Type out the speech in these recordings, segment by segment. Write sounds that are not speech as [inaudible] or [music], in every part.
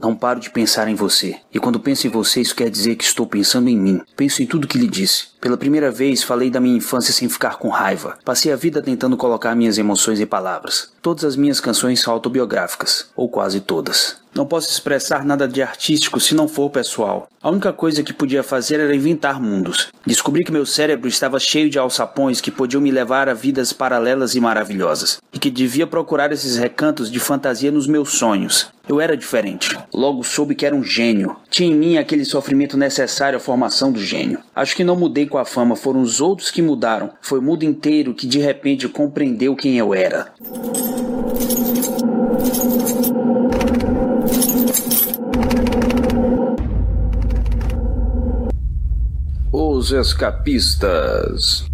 Não paro de pensar em você. E quando penso em você, isso quer dizer que estou pensando em mim. Penso em tudo que lhe disse. Pela primeira vez, falei da minha infância sem ficar com raiva. Passei a vida tentando colocar minhas emoções em palavras. Todas as minhas canções são autobiográficas, ou quase todas. Não posso expressar nada de artístico se não for pessoal. A única coisa que podia fazer era inventar mundos. Descobri que meu cérebro estava cheio de alçapões que podiam me levar a vidas paralelas e maravilhosas, e que devia procurar esses recantos de fantasia nos meus sonhos. Eu era diferente. Logo soube que era um gênio. Tinha em mim aquele sofrimento necessário à formação do gênio. Acho que não mudei com a fama, foram os outros que mudaram. Foi o mundo inteiro que de repente compreendeu quem eu era. Os Escapistas.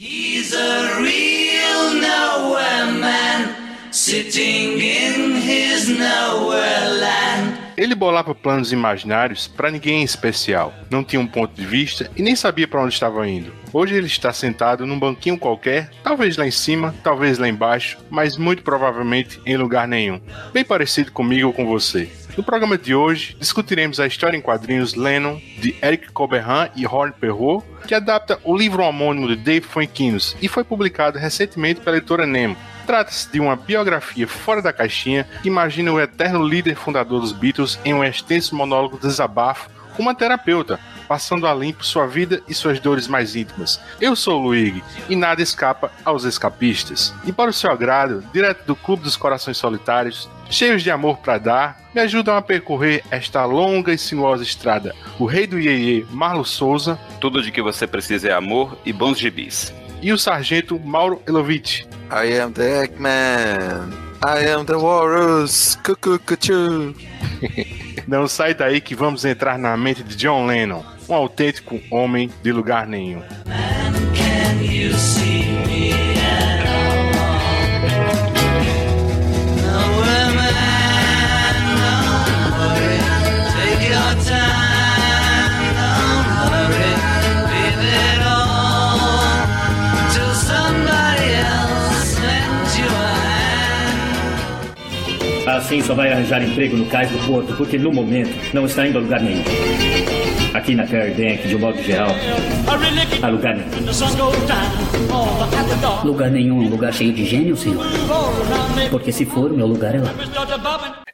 He's a real nowhere man, sitting in his nowhere land. Ele bolava planos imaginários para ninguém em especial, não tinha um ponto de vista e nem sabia para onde estava indo. Hoje ele está sentado num banquinho qualquer, talvez lá em cima, talvez lá embaixo, mas muito provavelmente em lugar nenhum. Bem parecido comigo ou com você. No programa de hoje, discutiremos a história em quadrinhos Lennon, de Eric Coberhan e Horn Perrault, que adapta o livro homônimo de Dave Fuenquinos e foi publicado recentemente pela editora Nemo. Trata-se de uma biografia fora da caixinha que imagina o eterno líder fundador dos Beatles em um extenso monólogo de desabafo com uma terapeuta, passando a limpo sua vida e suas dores mais íntimas. Eu sou o Luigi e nada escapa aos escapistas. E para o seu agrado, direto do Clube dos Corações Solitários, cheios de amor para dar, me ajudam a percorrer esta longa e sinuosa estrada. O rei do Iê, Marlo Souza. Tudo de que você precisa é amor e bons gibis. E o sargento Mauro Elovitch. I am the Eggman. I am the Walrus. Cuckoo, [laughs] Não sai daí que vamos entrar na mente de John Lennon, um autêntico homem de lugar nenhum. Can you see me Assim só vai arranjar emprego no cais do porto, porque no momento não está indo a lugar nenhum. Aqui na Fairbank, de um modo geral, a lugar nenhum. Lugar nenhum lugar cheio de gênio, senhor. Porque se for, meu lugar é lá.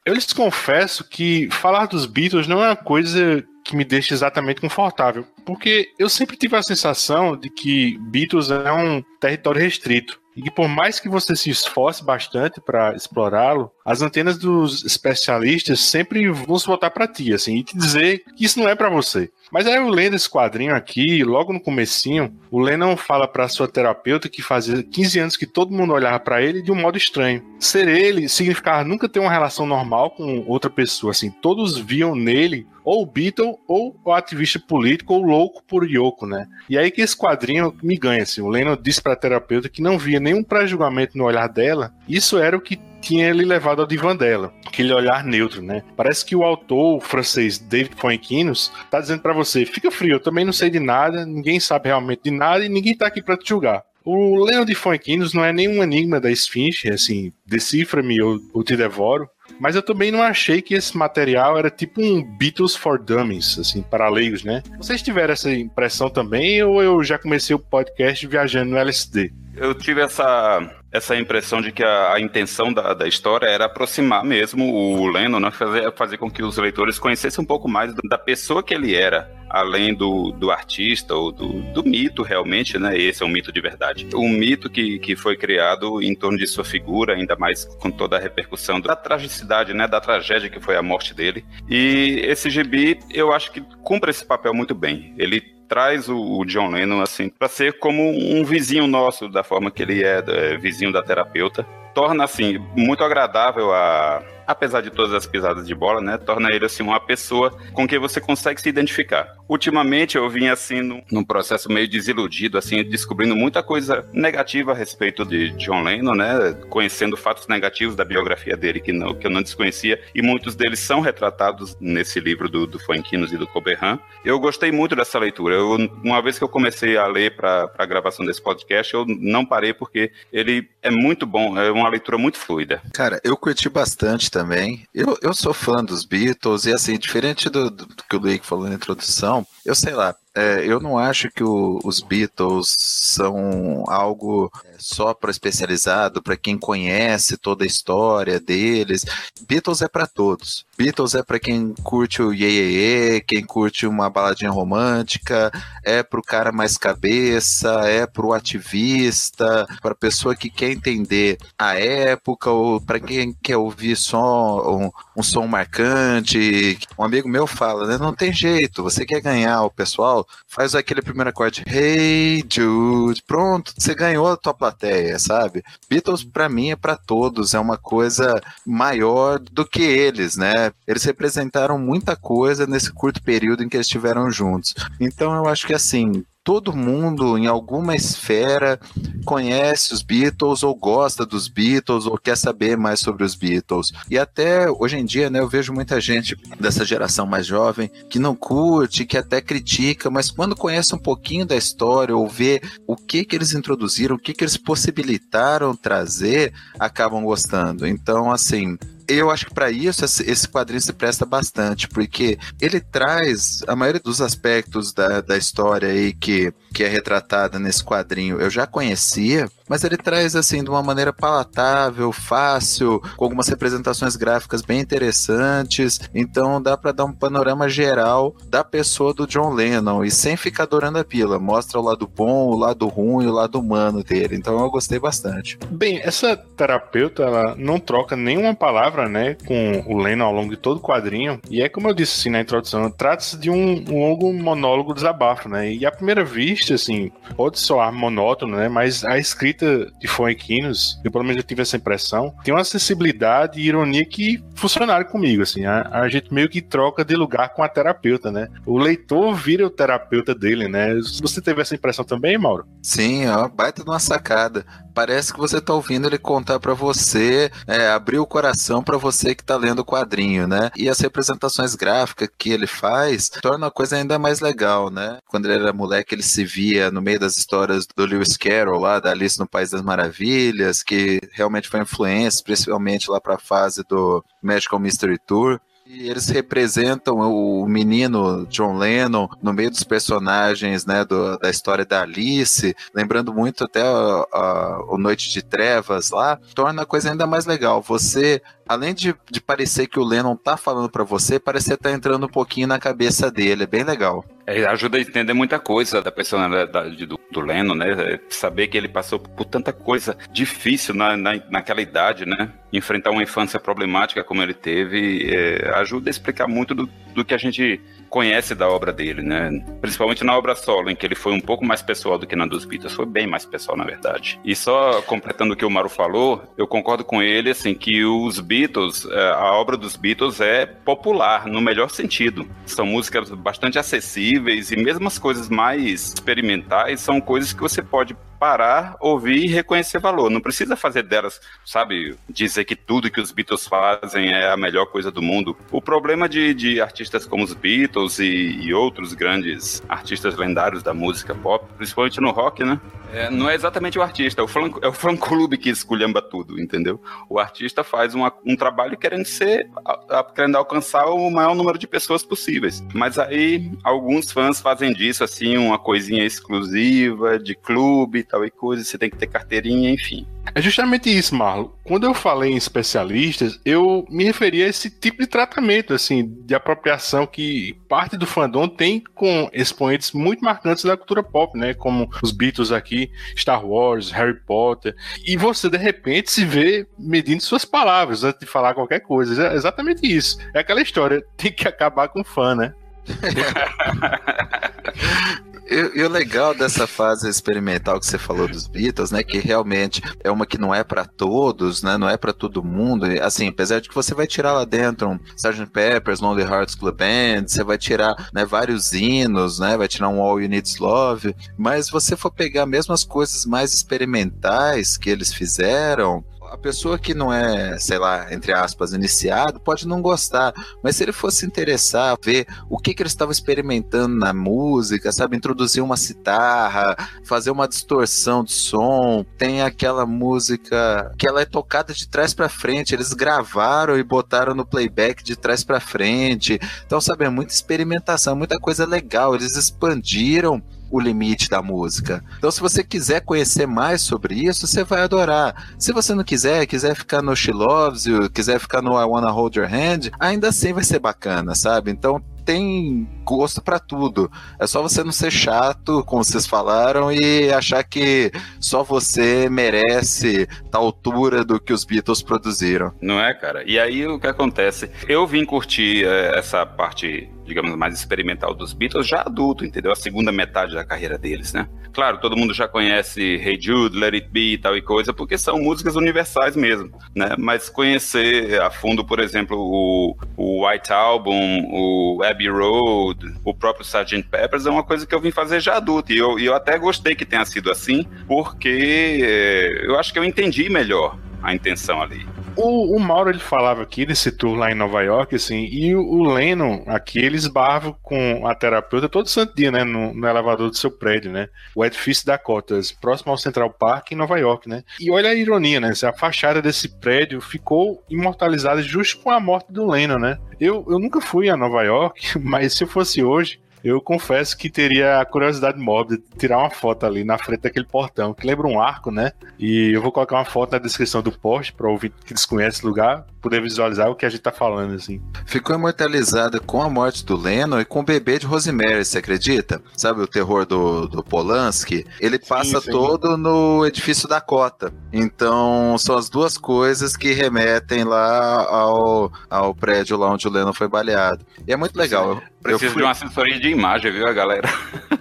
Eu lhes confesso que falar dos Beatles não é uma coisa que me deixa exatamente confortável, porque eu sempre tive a sensação de que Beatles é um território restrito. E que por mais que você se esforce bastante para explorá-lo, as antenas dos especialistas sempre vão se voltar para ti, assim, e te dizer que isso não é para você. Mas aí eu lendo esse quadrinho aqui, logo no comecinho, o Lennon fala para sua terapeuta que fazia 15 anos que todo mundo olhava para ele de um modo estranho. Ser ele significava nunca ter uma relação normal com outra pessoa, assim, todos viam nele ou o Beatle ou o ativista político ou louco por Yoko, né? E aí que esse quadrinho me ganha, assim, o Lennon disse para a terapeuta que não via nenhum pré-julgamento no olhar dela, isso era o que tinha ele levado ao divã dela, aquele olhar neutro, né? Parece que o autor francês David Fuenquinos tá dizendo para você, fica frio, eu também não sei de nada, ninguém sabe realmente de nada e ninguém tá aqui para te julgar. O Leon de Fuenquinos não é nenhum enigma da Esfinge, assim, decifra-me ou te devoro. Mas eu também não achei que esse material era tipo um Beatles for Dummies, assim, para leigos, né? Vocês tiveram essa impressão também ou eu já comecei o podcast viajando no LSD? Eu tive essa, essa impressão de que a, a intenção da, da história era aproximar mesmo o Lennon, né? fazer, fazer com que os leitores conhecessem um pouco mais da pessoa que ele era, além do, do artista ou do, do mito realmente, né? Esse é um mito de verdade. Um mito que, que foi criado em torno de sua figura, ainda mais com toda a repercussão da tragicidade, né? Da tragédia que foi a morte dele. E esse gibi, eu acho que cumpre esse papel muito bem. Ele traz o, o John Lennon assim para ser como um vizinho nosso da forma que ele é, é vizinho da terapeuta. Torna assim muito agradável a apesar de todas as pisadas de bola, né, torna ele assim uma pessoa com quem você consegue se identificar. Ultimamente eu vim assim num, num processo meio desiludido, assim, descobrindo muita coisa negativa a respeito de John Lennon, né, conhecendo fatos negativos da biografia dele que, não, que eu não desconhecia e muitos deles são retratados nesse livro do, do Fuenquinos e do Coberhan. Eu gostei muito dessa leitura. Eu, uma vez que eu comecei a ler para a gravação desse podcast, eu não parei porque ele é muito bom, é uma leitura muito fluida. Cara, eu curti bastante também. Eu, eu sou fã dos Beatles, e assim, diferente do, do que o Luke falou na introdução, eu sei lá, é, eu não acho que o, os Beatles são algo é, só para especializado, para quem conhece toda a história deles. Beatles é para todos. Beatles é para quem curte o Ye, Ye, Ye, quem curte uma baladinha romântica, é pro cara mais cabeça, é pro ativista, para pessoa que quer entender a época, ou para quem quer ouvir só um, um som marcante. Um amigo meu fala, né? Não tem jeito, você quer ganhar o pessoal, faz aquele primeiro acorde, Hey Jude, pronto, você ganhou a tua plateia, sabe? Beatles para mim é para todos, é uma coisa maior do que eles, né? Eles representaram muita coisa nesse curto período em que eles estiveram juntos. Então eu acho que assim, todo mundo em alguma esfera conhece os Beatles ou gosta dos Beatles ou quer saber mais sobre os Beatles. E até hoje em dia, né, eu vejo muita gente dessa geração mais jovem que não curte, que até critica, mas quando conhece um pouquinho da história ou vê o que que eles introduziram, o que que eles possibilitaram trazer, acabam gostando. Então, assim, eu acho que para isso esse quadrinho se presta bastante, porque ele traz a maioria dos aspectos da, da história aí que, que é retratada nesse quadrinho eu já conhecia, mas ele traz assim de uma maneira palatável, fácil, com algumas representações gráficas bem interessantes. Então dá para dar um panorama geral da pessoa do John Lennon e sem ficar adorando a pila. Mostra o lado bom, o lado ruim, o lado humano dele. Então eu gostei bastante. Bem, essa terapeuta ela não troca nenhuma palavra, né, com o Lennon ao longo de todo o quadrinho. E é como eu disse assim na introdução, trata-se de um, um longo monólogo desabafo, né? E à primeira vista, assim, pode soar monótono, né? Mas a escrita de Foequinos, eu pelo menos eu tive essa impressão, tem uma sensibilidade e ironia que funcionaram comigo, assim, a, a, gente meio que troca de lugar com a terapeuta, né? O leitor vira o terapeuta dele, né? Você teve essa impressão também, Mauro? Sim, ó, baita de uma sacada. Parece que você tá ouvindo ele contar para você, é, abrir o coração para você que tá lendo o quadrinho, né? E as representações gráficas que ele faz torna a coisa ainda mais legal, né? Quando ele era moleque, ele se via no meio das histórias do Lewis Carroll lá, da Alice no País das Maravilhas, que realmente foi influência, principalmente lá para a fase do Magical Mystery Tour. E eles representam o menino John Lennon no meio dos personagens né, do, da história da Alice, lembrando muito até a, a, o Noite de Trevas lá, torna a coisa ainda mais legal. Você, além de, de parecer que o Lennon tá falando para você, parece que tá entrando um pouquinho na cabeça dele, é bem legal. É, ajuda a entender muita coisa da personalidade do, do Lennon, né? É, saber que ele passou por tanta coisa difícil na, na, naquela idade, né? Enfrentar uma infância problemática como ele teve, é, ajuda a explicar muito do, do que a gente conhece da obra dele, né? Principalmente na obra solo, em que ele foi um pouco mais pessoal do que na dos Beatles, foi bem mais pessoal, na verdade. E só completando o que o Maru falou, eu concordo com ele, assim, que os Beatles, é, a obra dos Beatles é popular, no melhor sentido. São músicas bastante acessíveis e mesmo as coisas mais experimentais são coisas que você pode parar, ouvir e reconhecer valor. Não precisa fazer delas, sabe, dizer que tudo que os Beatles fazem é a melhor coisa do mundo. O problema de, de artistas como os Beatles e, e outros grandes artistas lendários da música pop, principalmente no rock, né? É, não é exatamente o artista, é o fã, é o fã clube que esculhamba tudo, entendeu? O artista faz uma, um trabalho querendo ser, a, a, querendo alcançar o maior número de pessoas possíveis. Mas aí alguns fãs fazem disso assim uma coisinha exclusiva de clube, tal e coisa. Você tem que ter carteirinha, enfim. É justamente isso, Marlon. Quando eu falei em especialistas, eu me referi a esse tipo de tratamento, assim, de apropriação que parte do fandom tem com expoentes muito marcantes da cultura pop, né? Como os Beatles aqui, Star Wars, Harry Potter. E você, de repente, se vê medindo suas palavras antes de falar qualquer coisa. É exatamente isso. É aquela história, tem que acabar com o fã, né? [laughs] E, e, o legal dessa fase experimental que você falou dos Beatles, né, que realmente é uma que não é para todos, né, não é para todo mundo. Assim, apesar de que você vai tirar lá dentro um Sgt. Pepper's Lonely Hearts Club Band, você vai tirar, né, vários hinos, né, vai tirar um All You Need Love, mas se você for pegar mesmo as coisas mais experimentais que eles fizeram, A pessoa que não é, sei lá, entre aspas, iniciado, pode não gostar, mas se ele fosse interessar, ver o que, que eles estavam experimentando na música, sabe, introduzir uma citarra, fazer uma distorção de som, tem aquela música que ela é tocada de trás para frente, eles gravaram e botaram no playback de trás para frente. Então, sabe, é muita experimentação, muita coisa legal, eles expandiram o limite da música. Então, se você quiser conhecer mais sobre isso, você vai adorar. Se você não quiser, quiser ficar no She Loves You, quiser ficar no I Wanna Hold Your Hand, ainda assim vai ser bacana, sabe? Então, tem gosto para tudo. É só você não ser chato, como vocês falaram, e achar que só você merece a altura do que os Beatles produziram. Não é, cara? E aí o que acontece? Eu vim curtir é, essa parte, digamos, mais experimental dos Beatles já adulto, entendeu? A segunda metade da carreira deles, né? Claro, todo mundo já conhece Hey Jude, Let It Be e tal e coisa, porque são músicas universais mesmo, né? Mas conhecer a fundo, por exemplo, o, o White Album, o Abbey Road, o próprio Sgt. Peppers é uma coisa que eu vim fazer já adulto. E eu, e eu até gostei que tenha sido assim, porque é, eu acho que eu entendi melhor a intenção ali. O, o Mauro ele falava aqui desse tour lá em Nova York, assim, e o, o Lennon aqui ele esbarva com a terapeuta todo santo dia, né, no, no elevador do seu prédio, né, o edifício Dakotas, próximo ao Central Park em Nova York, né. E olha a ironia, né, a fachada desse prédio ficou imortalizada justo com a morte do Lennon, né. Eu, eu nunca fui a Nova York, [laughs] mas se eu fosse hoje, eu confesso que teria a curiosidade mórbida de tirar uma foto ali na frente daquele portão, que lembra um arco, né? E eu vou colocar uma foto na descrição do post para ouvir que desconhece o lugar, poder visualizar o que a gente tá falando, assim. Ficou imortalizada com a morte do Lennon e com o bebê de Rosemary, você acredita? Sabe o terror do, do Polanski? Ele passa sim. todo no edifício Dakota. Então, são as duas coisas que remetem lá ao, ao prédio lá onde o Lennon foi baleado. E é muito legal. Preciso fui- de uma assessoria de imagem, viu, a galera?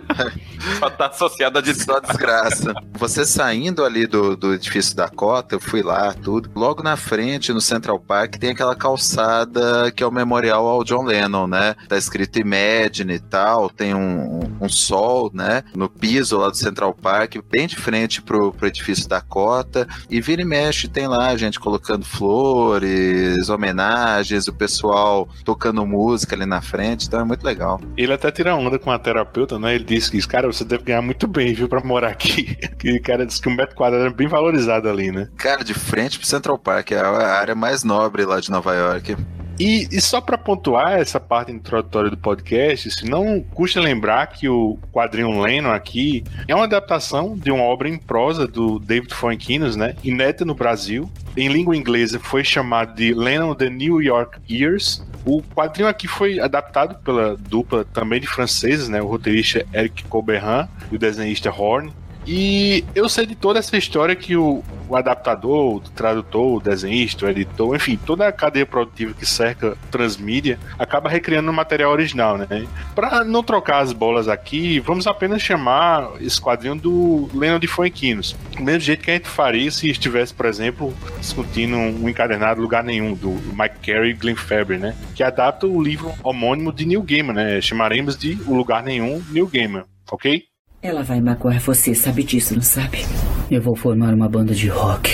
[laughs] Só tá associada de Só desgraça. Você saindo ali do, do edifício da Cota, eu fui lá, tudo. Logo na frente, no Central Park, tem aquela calçada que é o memorial ao John Lennon, né? Tá escrito Imagine e tal. Tem um, um sol, né? No piso lá do Central Park, bem de frente pro, pro edifício da Cota. E vira e mexe, tem lá a gente colocando flores, homenagens, o pessoal tocando música ali na frente. Então é muito legal. Ele até tira onda com a terapeuta, né? Ele disse que, cara, você deve ganhar muito bem, viu, pra morar aqui. O cara disse que um metro quadrado é bem valorizado ali, né? Cara, de frente pro Central Park, é a área mais nobre lá de Nova York. E, e só pra pontuar essa parte introdutória do podcast, se não custa lembrar que o quadrinho Lennon aqui é uma adaptação de uma obra em prosa do David Foenkinos, né? Inédita no Brasil. Em língua inglesa foi chamado de Lennon The New York Years. O quadrinho aqui foi adaptado pela dupla também de franceses, né? O roteirista Eric Coberran e o desenhista Horn. E eu sei de toda essa história que o, o adaptador, o tradutor, o desenhista, o editor, enfim, toda a cadeia produtiva que cerca transmídia acaba recriando o material original, né? Para não trocar as bolas aqui, vamos apenas chamar esse quadrinho do Lennon de Foenquinos. Do mesmo jeito que a gente faria se estivesse, por exemplo, discutindo um encadernado Lugar Nenhum, do Mike Carey e Glenn Fabry, né? Que adapta o livro homônimo de Neil Gaiman, né? Chamaremos de O Lugar Nenhum, Neil Gaiman, ok? Ela vai magoar você, sabe disso, não sabe? Eu vou formar uma banda de rock.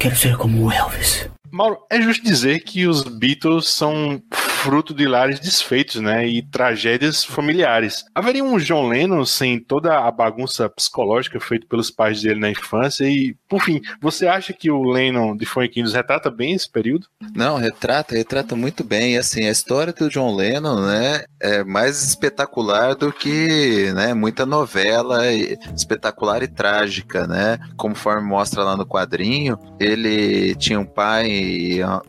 Quero ser como o Elvis. Mauro, é justo dizer que os Beatles são fruto de lares desfeitos, né? E tragédias familiares. Haveria um John Lennon sem toda a bagunça psicológica feita pelos pais dele na infância? E, por fim, você acha que o Lennon de Funkins retrata bem esse período? Não, retrata, retrata muito bem. Assim, a história do John Lennon, né, é mais espetacular do que, né, muita novela espetacular e trágica, né? Conforme mostra lá no quadrinho, ele tinha um pai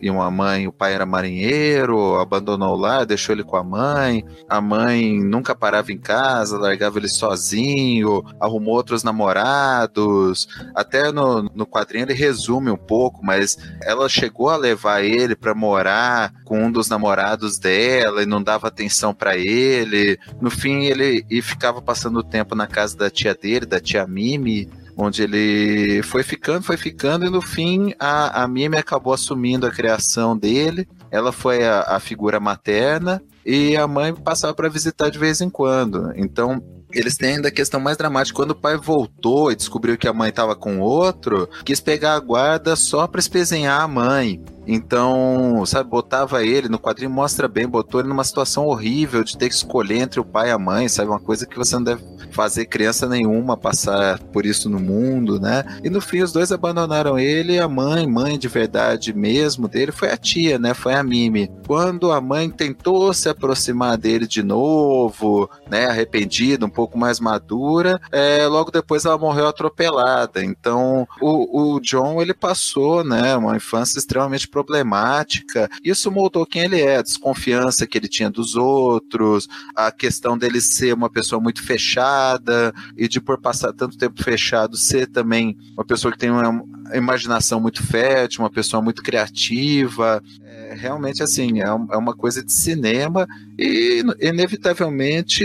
e uma mãe, o pai era marinheiro, abandonou lá, deixou ele com a mãe. A mãe nunca parava em casa, largava ele sozinho, arrumou outros namorados. Até no, no quadrinho ele resume um pouco, mas ela chegou a levar ele pra morar com um dos namorados dela e não dava atenção pra ele. No fim, ele e ficava passando o tempo na casa da tia dele, da tia Mimi, onde ele foi ficando, foi ficando, e no fim a, a Mimi acabou assumindo a criação dele. Ela foi a, a figura materna e a mãe passava para visitar de vez em quando. Então eles têm ainda a questão mais dramática. Quando o pai voltou e descobriu que a mãe estava com outro, quis pegar a guarda só para espezinhar a mãe. Então, sabe, botava ele, no quadrinho mostra bem, botou ele numa situação horrível de ter que escolher entre o pai e a mãe, sabe? Uma coisa que você não deve fazer criança nenhuma passar por isso no mundo, né? E no fim os dois abandonaram ele e a mãe, mãe de verdade mesmo dele, foi a tia, né? Foi a Mimi. Quando a mãe tentou se aproximar dele de novo, né? Arrependida, um pouco mais madura, é, logo depois ela morreu atropelada. Então, o, o John, ele passou, né? Uma infância extremamente problemática. Isso moldou quem ele é, a desconfiança que ele tinha dos outros, a questão dele ser uma pessoa muito fechada e de por passar tanto tempo fechado ser também uma pessoa que tem uma imaginação muito fértil, uma pessoa muito criativa. Realmente, assim, é, é uma coisa de cinema e, inevitavelmente,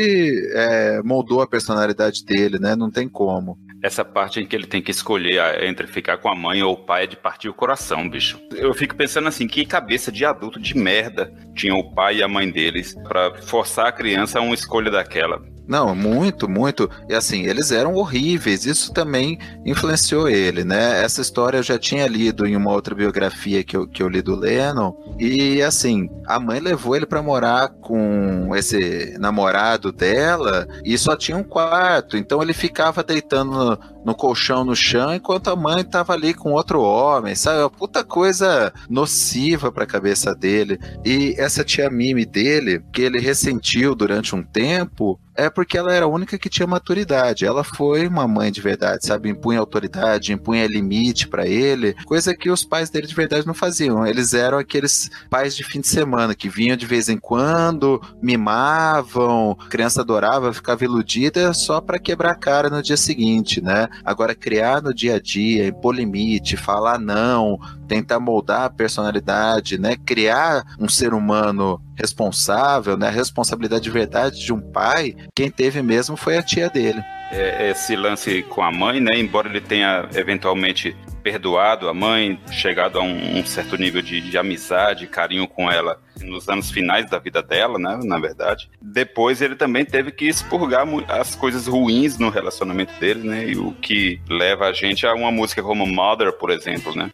é, moldou a personalidade dele, né? Não tem como. Essa parte em que ele tem que escolher a- entre ficar com a mãe ou o pai é de partir o coração, bicho. Eu fico pensando assim, que cabeça de adulto de merda tinha o pai e a mãe deles pra forçar a criança a uma escolha daquela. Não, muito, muito. E assim, eles eram horríveis. Isso também influenciou ele, né? Essa história eu já tinha lido em uma outra biografia que eu, que eu li do Lennon. E assim, a mãe levou ele pra morar com esse namorado dela e só tinha um quarto. Então ele ficava deitando no, colchão no chão enquanto a mãe tava ali com outro homem, sabe? Uma puta coisa nociva pra cabeça dele. E essa tia Mimi dele, que ele ressentiu durante um tempo, é porque ela era a única que tinha maturidade. Ela foi uma mãe de verdade, sabe? Impunha autoridade, impunha limite pra ele, coisa que os pais dele de verdade não faziam. Eles eram aqueles pais de fim de semana que vinham de vez em quando, mimavam, criança adorava, ficava iludida só pra quebrar a cara no dia seguinte, né? Agora criar no dia a dia, impor limite, falar não, tentar moldar a personalidade, né? Criar um ser humano responsável, né? A responsabilidade de verdade de um pai, quem teve mesmo foi a tia dele. É, esse lance com a mãe, né? Embora ele tenha eventualmente perdoado a mãe, chegado a um, um certo nível de, de amizade, carinho com ela nos anos finais da vida dela, né? Na verdade. Depois ele também teve que expurgar as coisas ruins no relacionamento dele, né? E o que leva a gente a uma música como Mother, por exemplo, né?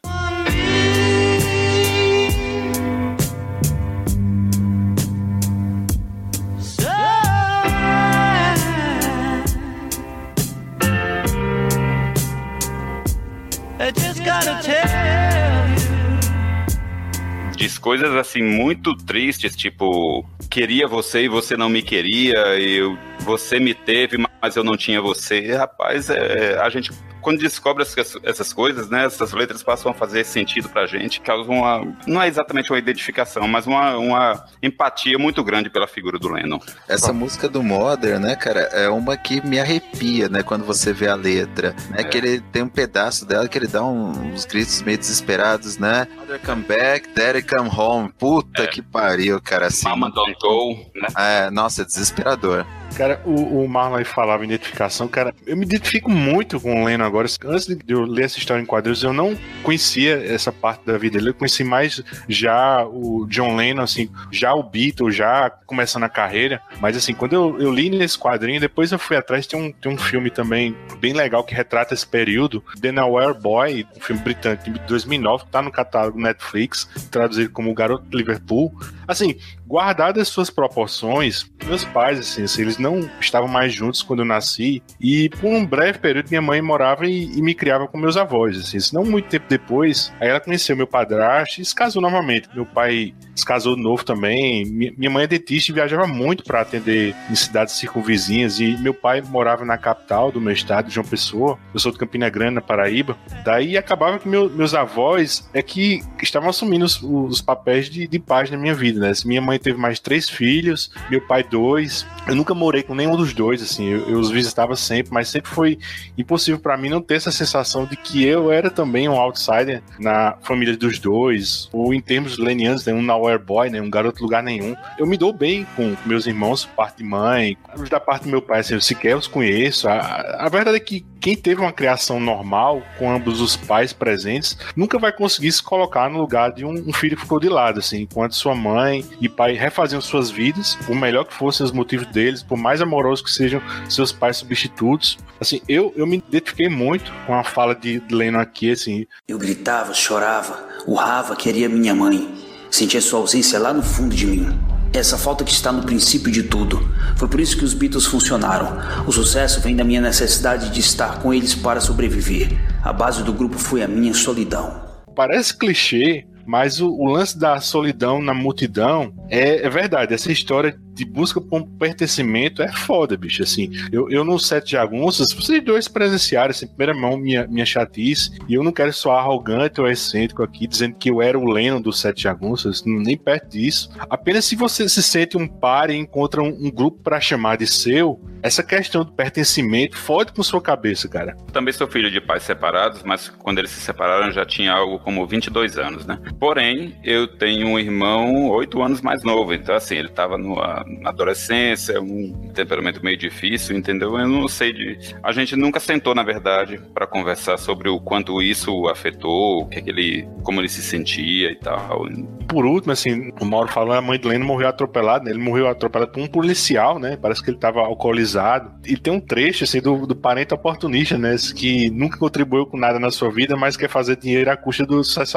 Diz coisas assim muito tristes, tipo, queria você e você não me queria, e eu, você me teve, mas eu não tinha você. E, rapaz, é, a gente, quando descobre essas, essas coisas, né, essas letras passam a fazer sentido pra gente, causam uma, não é exatamente uma identificação, mas uma, uma empatia muito grande pela figura do Lennon. Essa música do Modern, né, cara, é uma que me arrepia, né, quando você vê a letra, né, É. que ele tem um pedaço dela que ele dá um- uns gritos meio desesperados, né, Mother come back, daddy come home, puta É. que pariu, cara, assim, Mama Don't Go, né? é, nossa, é desesperador. Cara, o, o Marlon aí falava identificação, cara, eu me identifico muito com o Lennon agora. Antes de eu ler essa história em quadrinhos, eu não conhecia essa parte da vida dele. Eu conheci mais já o John Lennon, assim, já o Beatle, já começando a carreira. Mas assim, quando eu, eu li nesse quadrinho, depois eu fui atrás, tem um, tem um filme também bem legal que retrata esse período, The Nowhere Boy, um filme britânico de 2009, que tá no catálogo Netflix, traduzido como O Garoto de Liverpool. Assim, guardadas as suas proporções, meus pais, assim, assim, eles não estavam mais juntos quando eu nasci, e por um breve período minha mãe morava e, e me criava com meus avós, assim, não muito tempo depois, aí ela conheceu meu padrasto e se casou novamente. Meu pai se casou novo também, Mi- minha mãe é dentista e viajava muito para atender em cidades circunvizinhas, e meu pai morava na capital do meu estado, João Pessoa, eu sou de Campina Grande, na Paraíba, daí acabava que meu- meus avós é que estavam assumindo os, os papéis de, de pais na minha vida, né? Minha mãe teve mais três filhos, meu pai dois. Eu nunca morei com nenhum dos dois, assim. Eu, eu os visitava sempre, mas sempre foi impossível para mim não ter essa sensação de que eu era também um outsider na família dos dois, ou em termos lenianos, né? um nowhere boy, né? Um garoto lugar nenhum. Eu me dou bem com meus irmãos, parte de mãe, da parte do meu pai, assim, eu sequer os conheço. A, a verdade é que quem teve uma criação normal, com ambos os pais presentes, nunca vai conseguir se colocar no lugar de um, um filho que ficou de lado, assim, enquanto sua mãe e pai refaziam suas vidas, por melhor que fossem os motivos deles, por mais amorosos que sejam seus pais substitutos. Assim, eu, eu me identifiquei muito com a fala de Lennon aqui, assim. Eu gritava, chorava, urrava, queria minha mãe. Sentia sua ausência lá no fundo de mim. Essa falta que está no princípio de tudo. Foi por isso que os Beatles funcionaram. O sucesso vem da minha necessidade de estar com eles para sobreviver. A base do grupo foi a minha solidão. Parece clichê, mas o, o, lance da solidão na multidão é, é, verdade. Essa história de busca por um pertencimento é foda, bicho. Assim, eu, eu no Sete Jagunças, vocês dois presenciaram, assim, primeira mão, minha, minha chatice. E eu não quero soar arrogante ou excêntrico aqui, dizendo que eu era o Lennon do Sete Jagunças, nem perto disso. Apenas se você se sente um par e encontra um, um grupo para chamar de seu, essa questão do pertencimento fode com sua cabeça, cara. Também sou filho de pais separados, mas quando eles se separaram já tinha algo como 22 anos, né? Porém, eu tenho um irmão oito anos mais novo, então assim, ele tava no, na adolescência, um temperamento meio difícil, entendeu? Eu não sei de. A gente nunca sentou, na verdade, para conversar sobre o quanto isso afetou, o que, é que ele. como ele se sentia e tal. Por último, assim, o Mauro falou, a mãe de Leno morreu atropelada, né? ele morreu atropelado por um policial, né? Parece que ele tava alcoolizado. E tem um trecho, assim, do, do parente oportunista, né? Que nunca contribuiu com nada na sua vida, mas quer fazer dinheiro à custa do sucesso.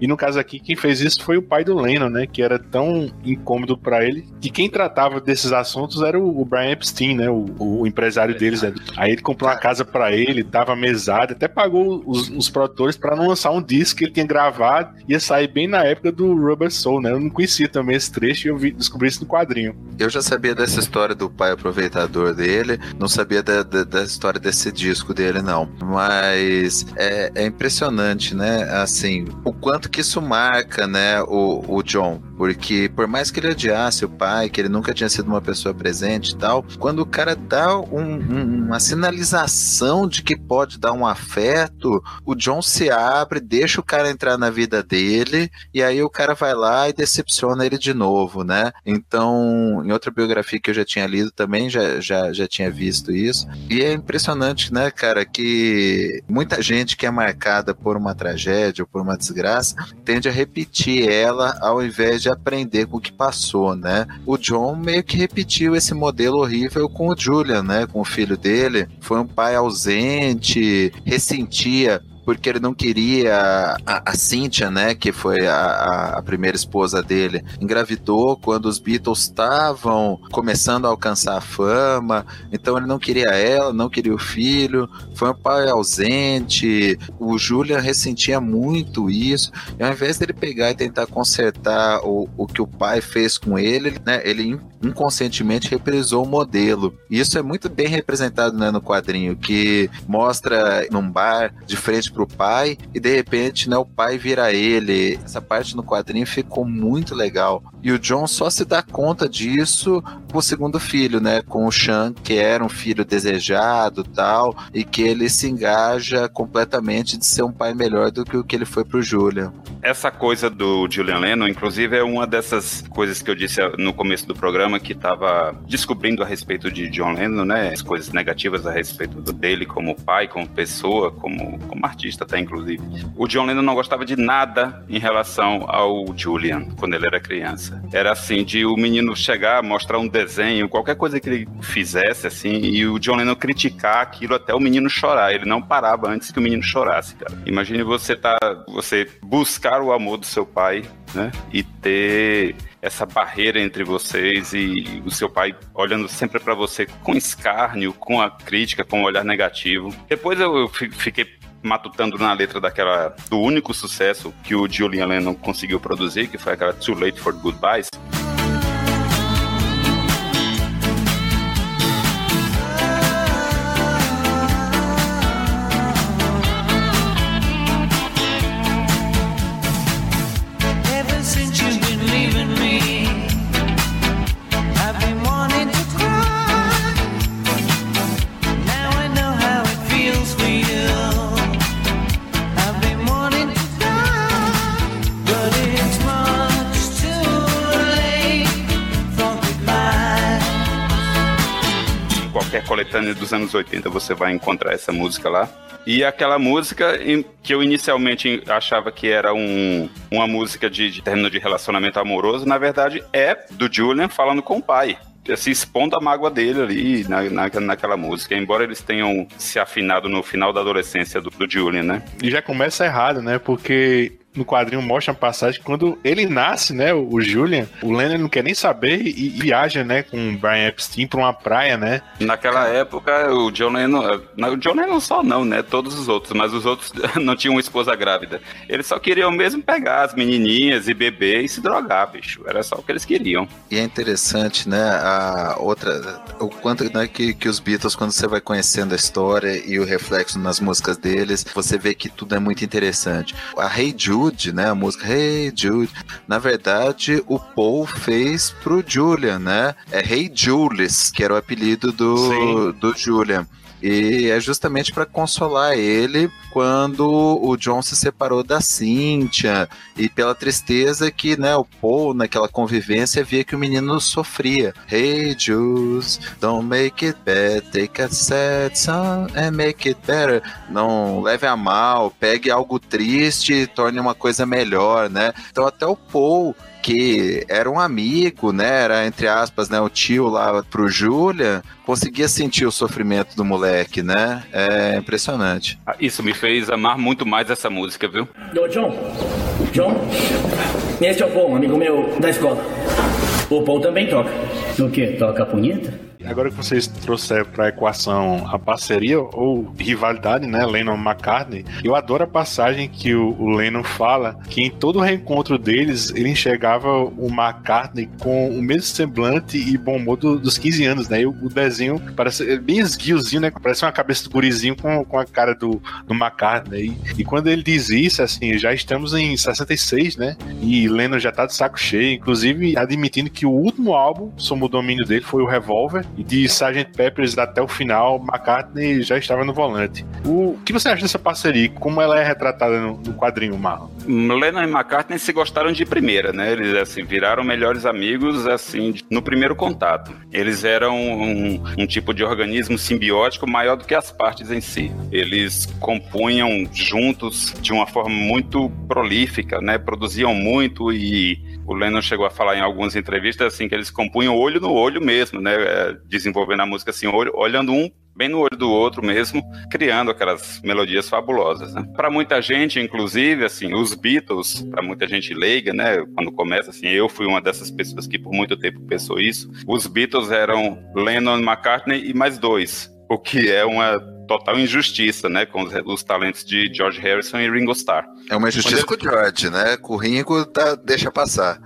E no caso aqui, quem fez isso foi o pai do Lennon, né? Que era tão incômodo para ele que quem tratava desses assuntos era o, Brian Epstein, né? O, o empresário deles. Né? Aí ele comprou uma casa para ele, dava mesada, até pagou os, os produtores para não lançar um disco que ele tinha gravado, ia sair bem na época do Rubber Soul, né? Eu não conhecia também esse trecho e eu vi, descobri isso no quadrinho. Eu já sabia dessa história do pai aproveitador dele, não sabia da, da, da história desse disco dele, não. Mas é, é impressionante, né? Assim, o quanto que isso marca, né, o, o John. Porque por mais que ele odiasse o pai, que ele nunca tinha sido uma pessoa presente e tal, quando o cara dá um, um, uma sinalização de que pode dar um afeto, o John se abre, deixa o cara entrar na vida dele, e aí o cara vai lá e decepciona ele de novo, né? Então, em outra biografia que eu já tinha lido também, já, já, já tinha visto isso. E é impressionante, né, cara, que muita gente que é marcada por uma tragédia ou por uma desgraça tende a repetir ela ao invés de aprender com o que passou, né? O John meio que repetiu esse modelo horrível com o Julian, né? Com o filho dele. Foi um pai ausente, ressentia porque ele não queria a, a Cynthia, né, que foi a, a, primeira esposa dele, engravidou quando os Beatles estavam começando a alcançar a fama, então ele não queria ela, não queria o filho, foi um pai ausente, o Julian ressentia muito isso, e ao invés dele pegar e tentar consertar o, o que o pai fez com ele, né, ele inconscientemente reprisou o modelo. E isso é muito bem representado né, no quadrinho, que mostra num bar de frente pro pai e de repente, né, o pai vira ele. Essa parte no quadrinho ficou muito legal. E o John só se dá conta disso com o segundo filho, né, com o Sean, que era um filho desejado, tal, e que ele se engaja completamente de ser um pai melhor do que o que ele foi pro Julian. Essa coisa do Julian Lennon, inclusive, é uma dessas coisas que eu disse no começo do programa que estava descobrindo a respeito de John Lennon, né, as coisas negativas a respeito dele como pai, como pessoa, como, como artista artista até, inclusive. O John Lennon não gostava de nada em relação ao Julian, quando ele era criança. Era assim, de o menino chegar, mostrar um desenho, qualquer coisa que ele fizesse, assim, e o John Lennon criticar aquilo até o menino chorar. Ele não parava antes que o menino chorasse, cara. Imagine você tá, você buscar o amor do seu pai, né, e ter essa barreira entre vocês e o seu pai olhando sempre para você com escárnio, com a crítica, com um olhar negativo. Depois eu fiquei matutando na letra daquela do único sucesso que o Julian Lennon conseguiu produzir, que foi aquela Too Late for Goodbyes. Dos anos 80 você vai encontrar essa música lá. E aquela música que eu inicialmente achava que era um, uma música de, de término de relacionamento amoroso, na verdade é do Julian falando com o pai se expondo a mágoa dele ali na, na, naquela música, embora eles tenham se afinado no final da adolescência do, do Julian, né? E já começa errado, né? Porque no quadrinho mostra uma passagem quando ele nasce, né, o Julian, o Lennon não quer nem saber e viaja, né, com o Brian Epstein pra uma praia, né? Naquela época, o John Lennon, o John Lennon só não, né, todos os outros, mas os outros [laughs] não tinham uma esposa grávida. Eles só queriam mesmo pegar as menininhas e beber e se drogar, bicho. Era só o que eles queriam. E é interessante, né, a outra, o quanto, né, que, que os Beatles, quando você vai conhecendo a história e o reflexo nas músicas deles, você vê que tudo é muito interessante. A Hey Jude Jude, né? A música Hey Jude. Na verdade, o Paul fez pro Julian, né? É Hey Julius, que era o apelido do, do Julian. E é justamente para consolar ele quando o John se separou da Cynthia e pela tristeza que, né, o Paul naquela convivência via que o menino sofria. Hey Jules, don't make it bad, take a sad song and make it better. Não leve a mal, pegue algo triste e torne uma coisa melhor, né? Então até o Paul que era um amigo, né? Era, entre aspas, né, o tio lá pro Julia, conseguia sentir o sofrimento do moleque, né? É impressionante. Ah, isso me fez amar muito mais essa música, viu? Ô, John, John, este é o Paul, amigo meu da escola. O Paul também toca. O quê? Toca a punheta? Agora que vocês trouxeram para a equação a parceria ou rivalidade, né, Lennon McCartney, eu adoro a passagem que o, o Lennon fala que em todo o reencontro deles ele enxergava o McCartney com o mesmo semblante e bom humor do, dos 15 anos, né? E o, o desenho parece bem esguiozinho, né? Parece uma cabeça do gurizinho com, com a cara do, do McCartney. E, e quando ele diz isso, assim, já estamos em 66, né? E Lennon já tá de saco cheio, inclusive admitindo que o último álbum sob o domínio dele foi o Revolver de Sgt. Peppers até o final, McCartney já estava no volante. O que você acha dessa parceria? Como ela é retratada no, no quadrinho, Marlon? Lennon e McCartney se gostaram de primeira, né? Eles assim viraram melhores amigos assim no primeiro contato. Eles eram um, um tipo de organismo simbiótico maior do que as partes em si. Eles compunham juntos de uma forma muito prolífica, né? Produziam muito e o Lennon chegou a falar em algumas entrevistas assim que eles compunham olho no olho mesmo, né? Desenvolvendo a música assim, olhando um bem no olho do outro mesmo, criando aquelas melodias fabulosas. Né? Para muita gente, inclusive, assim, os Beatles, para muita gente leiga, né? Quando começa assim, eu fui uma dessas pessoas que por muito tempo pensou isso. Os Beatles eram Lennon, McCartney e mais dois, o que é uma total injustiça, né, com os, os, talentos de George Harrison e Ringo Starr. É uma injustiça com o George, né? Com o Ringo tá, deixa passar.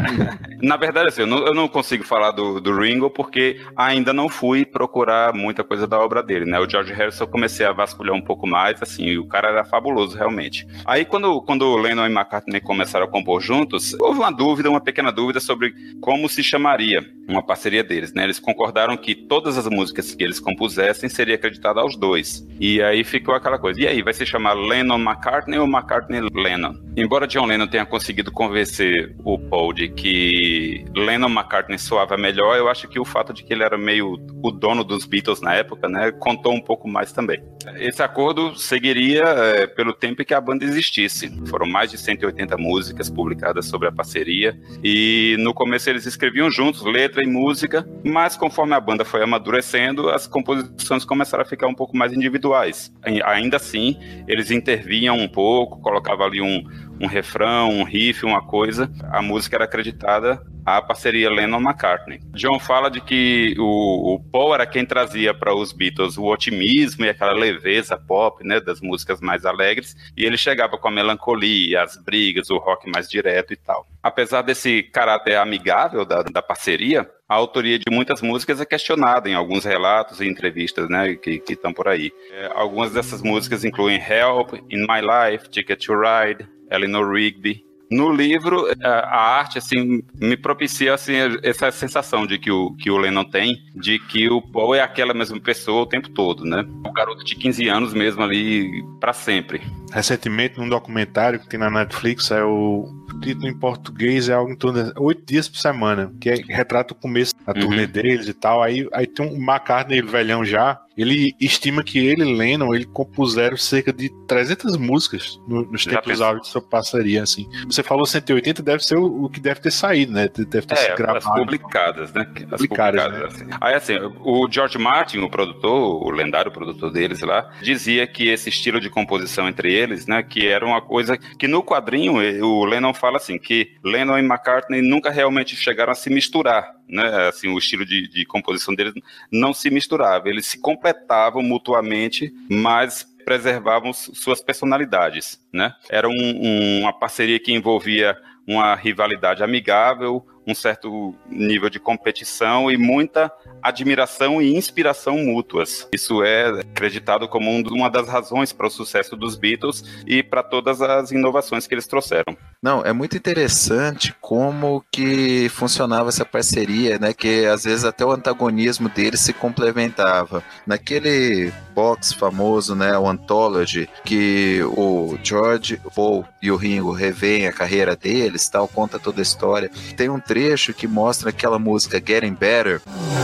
[laughs] Na verdade, assim, eu não, eu não consigo falar do, do, Ringo porque ainda não fui procurar muita coisa da obra dele, né? O George Harrison eu comecei a vasculhar um pouco mais, assim, o cara era fabuloso, realmente. Aí, quando, quando Lennon e McCartney começaram a compor juntos, houve uma dúvida, uma pequena dúvida sobre como se chamaria uma parceria deles, né? Eles concordaram que todas as músicas que eles compusessem seria acreditada aos dois. E aí ficou aquela coisa. E aí, vai se chamar Lennon McCartney ou McCartney Lennon? Embora John Lennon tenha conseguido convencer o Paul de que Lennon McCartney soava melhor, eu acho que o fato de que ele era meio o dono dos Beatles na época, né, contou um pouco mais também. Esse acordo seguiria é, pelo tempo em que a banda existisse. Foram mais de 180 músicas publicadas sobre a parceria e no começo eles escreviam juntos letra e música, mas conforme a banda foi amadurecendo, as composições começaram a ficar um pouco mais individuais. Ainda assim, eles intervinham um pouco, colocavam ali um, um refrão, um riff, uma coisa. A música era acreditada à parceria Lennon-McCartney. John fala de que o, o Paul era quem trazia para os Beatles o otimismo e aquela leveza pop, né, das músicas mais alegres, e ele chegava com a melancolia, as brigas, o rock mais direto e tal. Apesar desse caráter amigável da, da parceria, a autoria de muitas músicas é questionada em alguns relatos e entrevistas né, que estão por aí. É, algumas dessas músicas incluem Help, In My Life, Ticket to Ride, Eleanor Rigby, no livro, a arte assim me propicia assim essa sensação de que o que o Lennon tem, de que o Paul é aquela mesma pessoa o tempo todo, né? O garoto de 15 anos mesmo ali para sempre. recentemente num documentário que tem na Netflix, é o, título em português é algo em torno de oito dias por semana, que é, retrata o começo da uhum. turnê deles e tal. Aí, aí tem um McCartney velhão já, ele estima que ele e Lennon ele compuseram cerca de 300 músicas no, nos Já tempos áureos de sua passaria, assim. Você falou 180, deve ser o, o, que deve ter saído, né? Deve ter é, gravado. As publicadas, né? As publicadas, publicadas né? assim. Aí, assim, o George Martin, o produtor, o lendário produtor deles lá, dizia que esse estilo de composição entre eles, né, que era uma coisa que no quadrinho o Lennon fala assim, que Lennon e McCartney nunca realmente chegaram a se misturar, né? Assim, o estilo de, de composição deles não se misturava, eles se completavam mutuamente, mas preservavam suas personalidades, né? Era um, um, uma parceria que envolvia uma rivalidade amigável, um certo nível de competição e muita admiração e inspiração mútuas. Isso é acreditado como uma das razões para o sucesso dos Beatles e para todas as inovações que eles trouxeram. Não, é muito interessante como que funcionava essa parceria, né? Que às vezes até o antagonismo deles se complementava. Naquele box famoso, né, o Anthology, que o George, o Paul e o Ringo revêem a carreira deles, tal, conta toda a história. Tem um trecho que mostra aquela música Getting Better.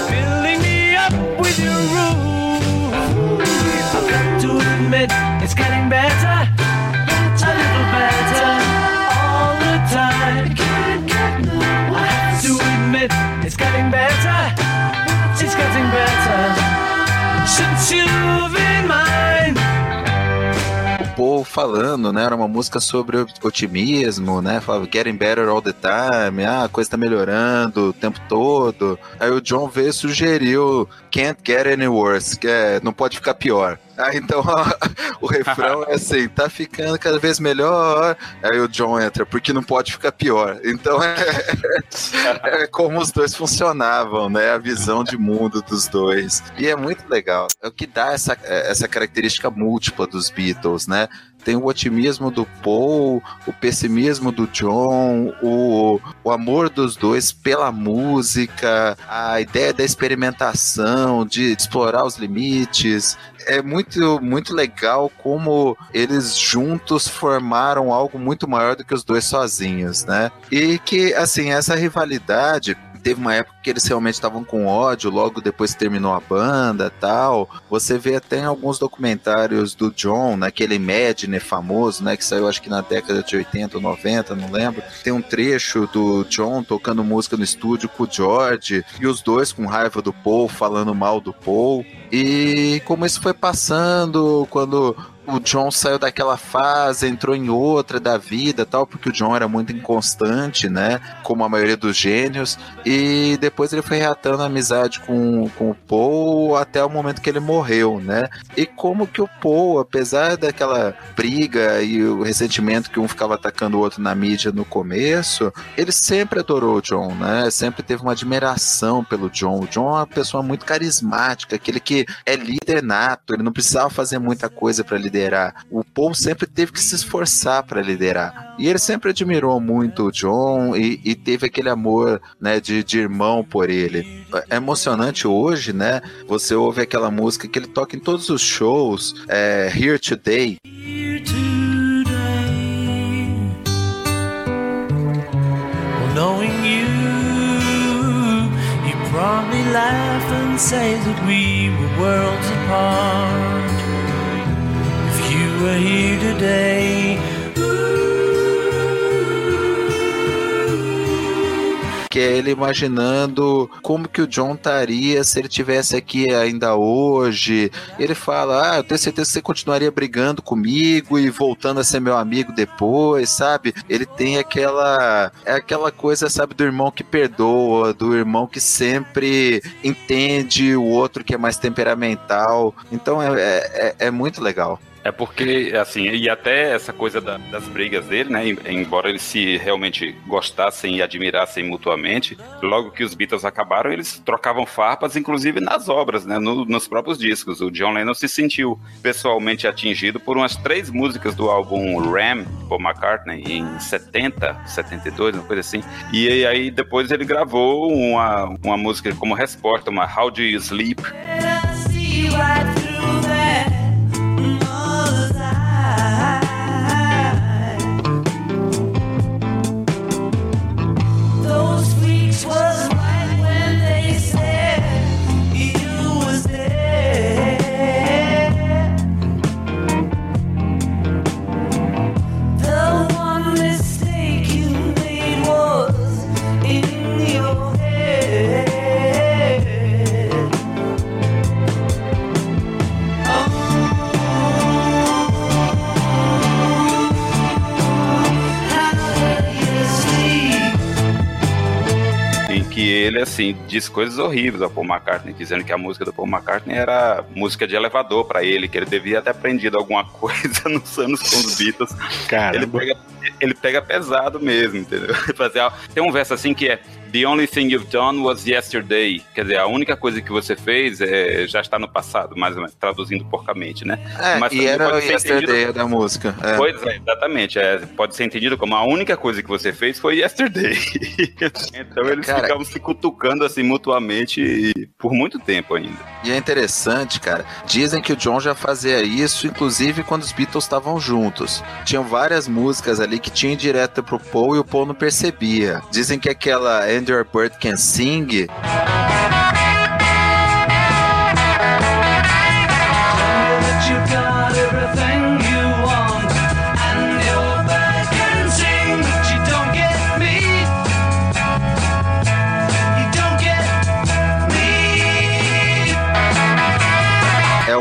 Filling me up with your Falando, né? Era uma música sobre otimismo, né? Falava getting better all the time, ah, a coisa tá melhorando o tempo todo. Aí o John V sugeriu can't get any worse, que é, não pode ficar pior. Ah, então [laughs] o refrão é assim, tá ficando cada vez melhor. Aí o John entra, porque não pode ficar pior. Então é, [laughs] é, como os dois funcionavam, né? A visão de mundo dos dois. E é muito legal. É o que dá essa, essa característica múltipla dos Beatles, né? Tem o otimismo do Paul, o pessimismo do John, o, o amor dos dois pela música, a ideia da experimentação, de, explorar os limites. É muito, muito legal como eles juntos formaram algo muito maior do que os dois sozinhos, né? E que, assim, essa rivalidade teve uma época que eles realmente estavam com ódio, logo depois que terminou a banda tal. Você vê até em alguns documentários do John, naquele Imagine famoso, né, que saiu acho que na década de 80 ou 90, não lembro. Tem um trecho do John tocando música no estúdio com o George, e os dois com raiva do Paul, falando mal do Paul. E como isso foi passando, quando o John saiu daquela fase, entrou em outra da vida tal, porque o John era muito inconstante, né? Como a maioria dos gênios. E depois ele foi reatando a amizade com, com o Paul até o momento que ele morreu, né? E como que o Paul, apesar daquela briga e o ressentimento que um ficava atacando o outro na mídia no começo, ele sempre adorou o John, né? Sempre teve uma admiração pelo John. O John é uma pessoa muito carismática, aquele que é líder nato, ele não precisava fazer muita coisa para liderar liderar. O Paul sempre teve que se esforçar para liderar. E ele sempre admirou muito o John e, e teve aquele amor né, de, de, irmão por ele. É emocionante hoje, né? Você ouve aquela música que ele toca em todos os shows, é, Here Today. Knowing you, you probably laugh and say that we were worlds apart. Were here today. que é ele imaginando como que o John estaria se ele tivesse aqui ainda hoje. Ele fala: "Ah, eu tenho certeza que você continuaria brigando comigo e voltando a ser meu amigo depois", sabe? Ele tem aquela é aquela coisa, sabe, do irmão que perdoa, do irmão que sempre entende o outro que é mais temperamental. Então é, é, é muito legal. É porque, assim, e até essa coisa da, das brigas dele, né? Embora eles se realmente gostassem e admirassem mutuamente, logo que os Beatles acabaram, eles trocavam farpas, inclusive nas obras, né? No, nos próprios discos. O John Lennon se sentiu pessoalmente atingido por umas três músicas do álbum Ram, Paul McCartney, em 70, 72, uma coisa assim. E aí depois ele gravou uma, uma música como resposta, uma How Do You Sleep? Assim, disse coisas horríveis ao Paul McCartney, dizendo que a música do Paul McCartney era música de elevador para ele, que ele devia ter aprendido alguma [laughs] coisa nos anos com os Beatles. Caramba. Ele pega, ele pega pesado mesmo, entendeu? [laughs] Tem um verso assim que é The only thing you've done was yesterday. Quer dizer, a única coisa que você fez é, já está no passado, mais ou menos, traduzindo porcamente, né? É, Mas e era o Yesterday entendido- da música. é. Pois é, exatamente. É, pode ser entendido como a única coisa que você fez foi yesterday. [laughs] então eles Cara- ficavam se cutucando assim mutuamente e por muito tempo ainda. E é interessante, cara. Dizem que o John já fazia isso, inclusive quando os Beatles estavam juntos. Tinham várias músicas ali que tinham direto pro Paul e o Paul não percebia. Dizem que aquela And Your Bird Can Sing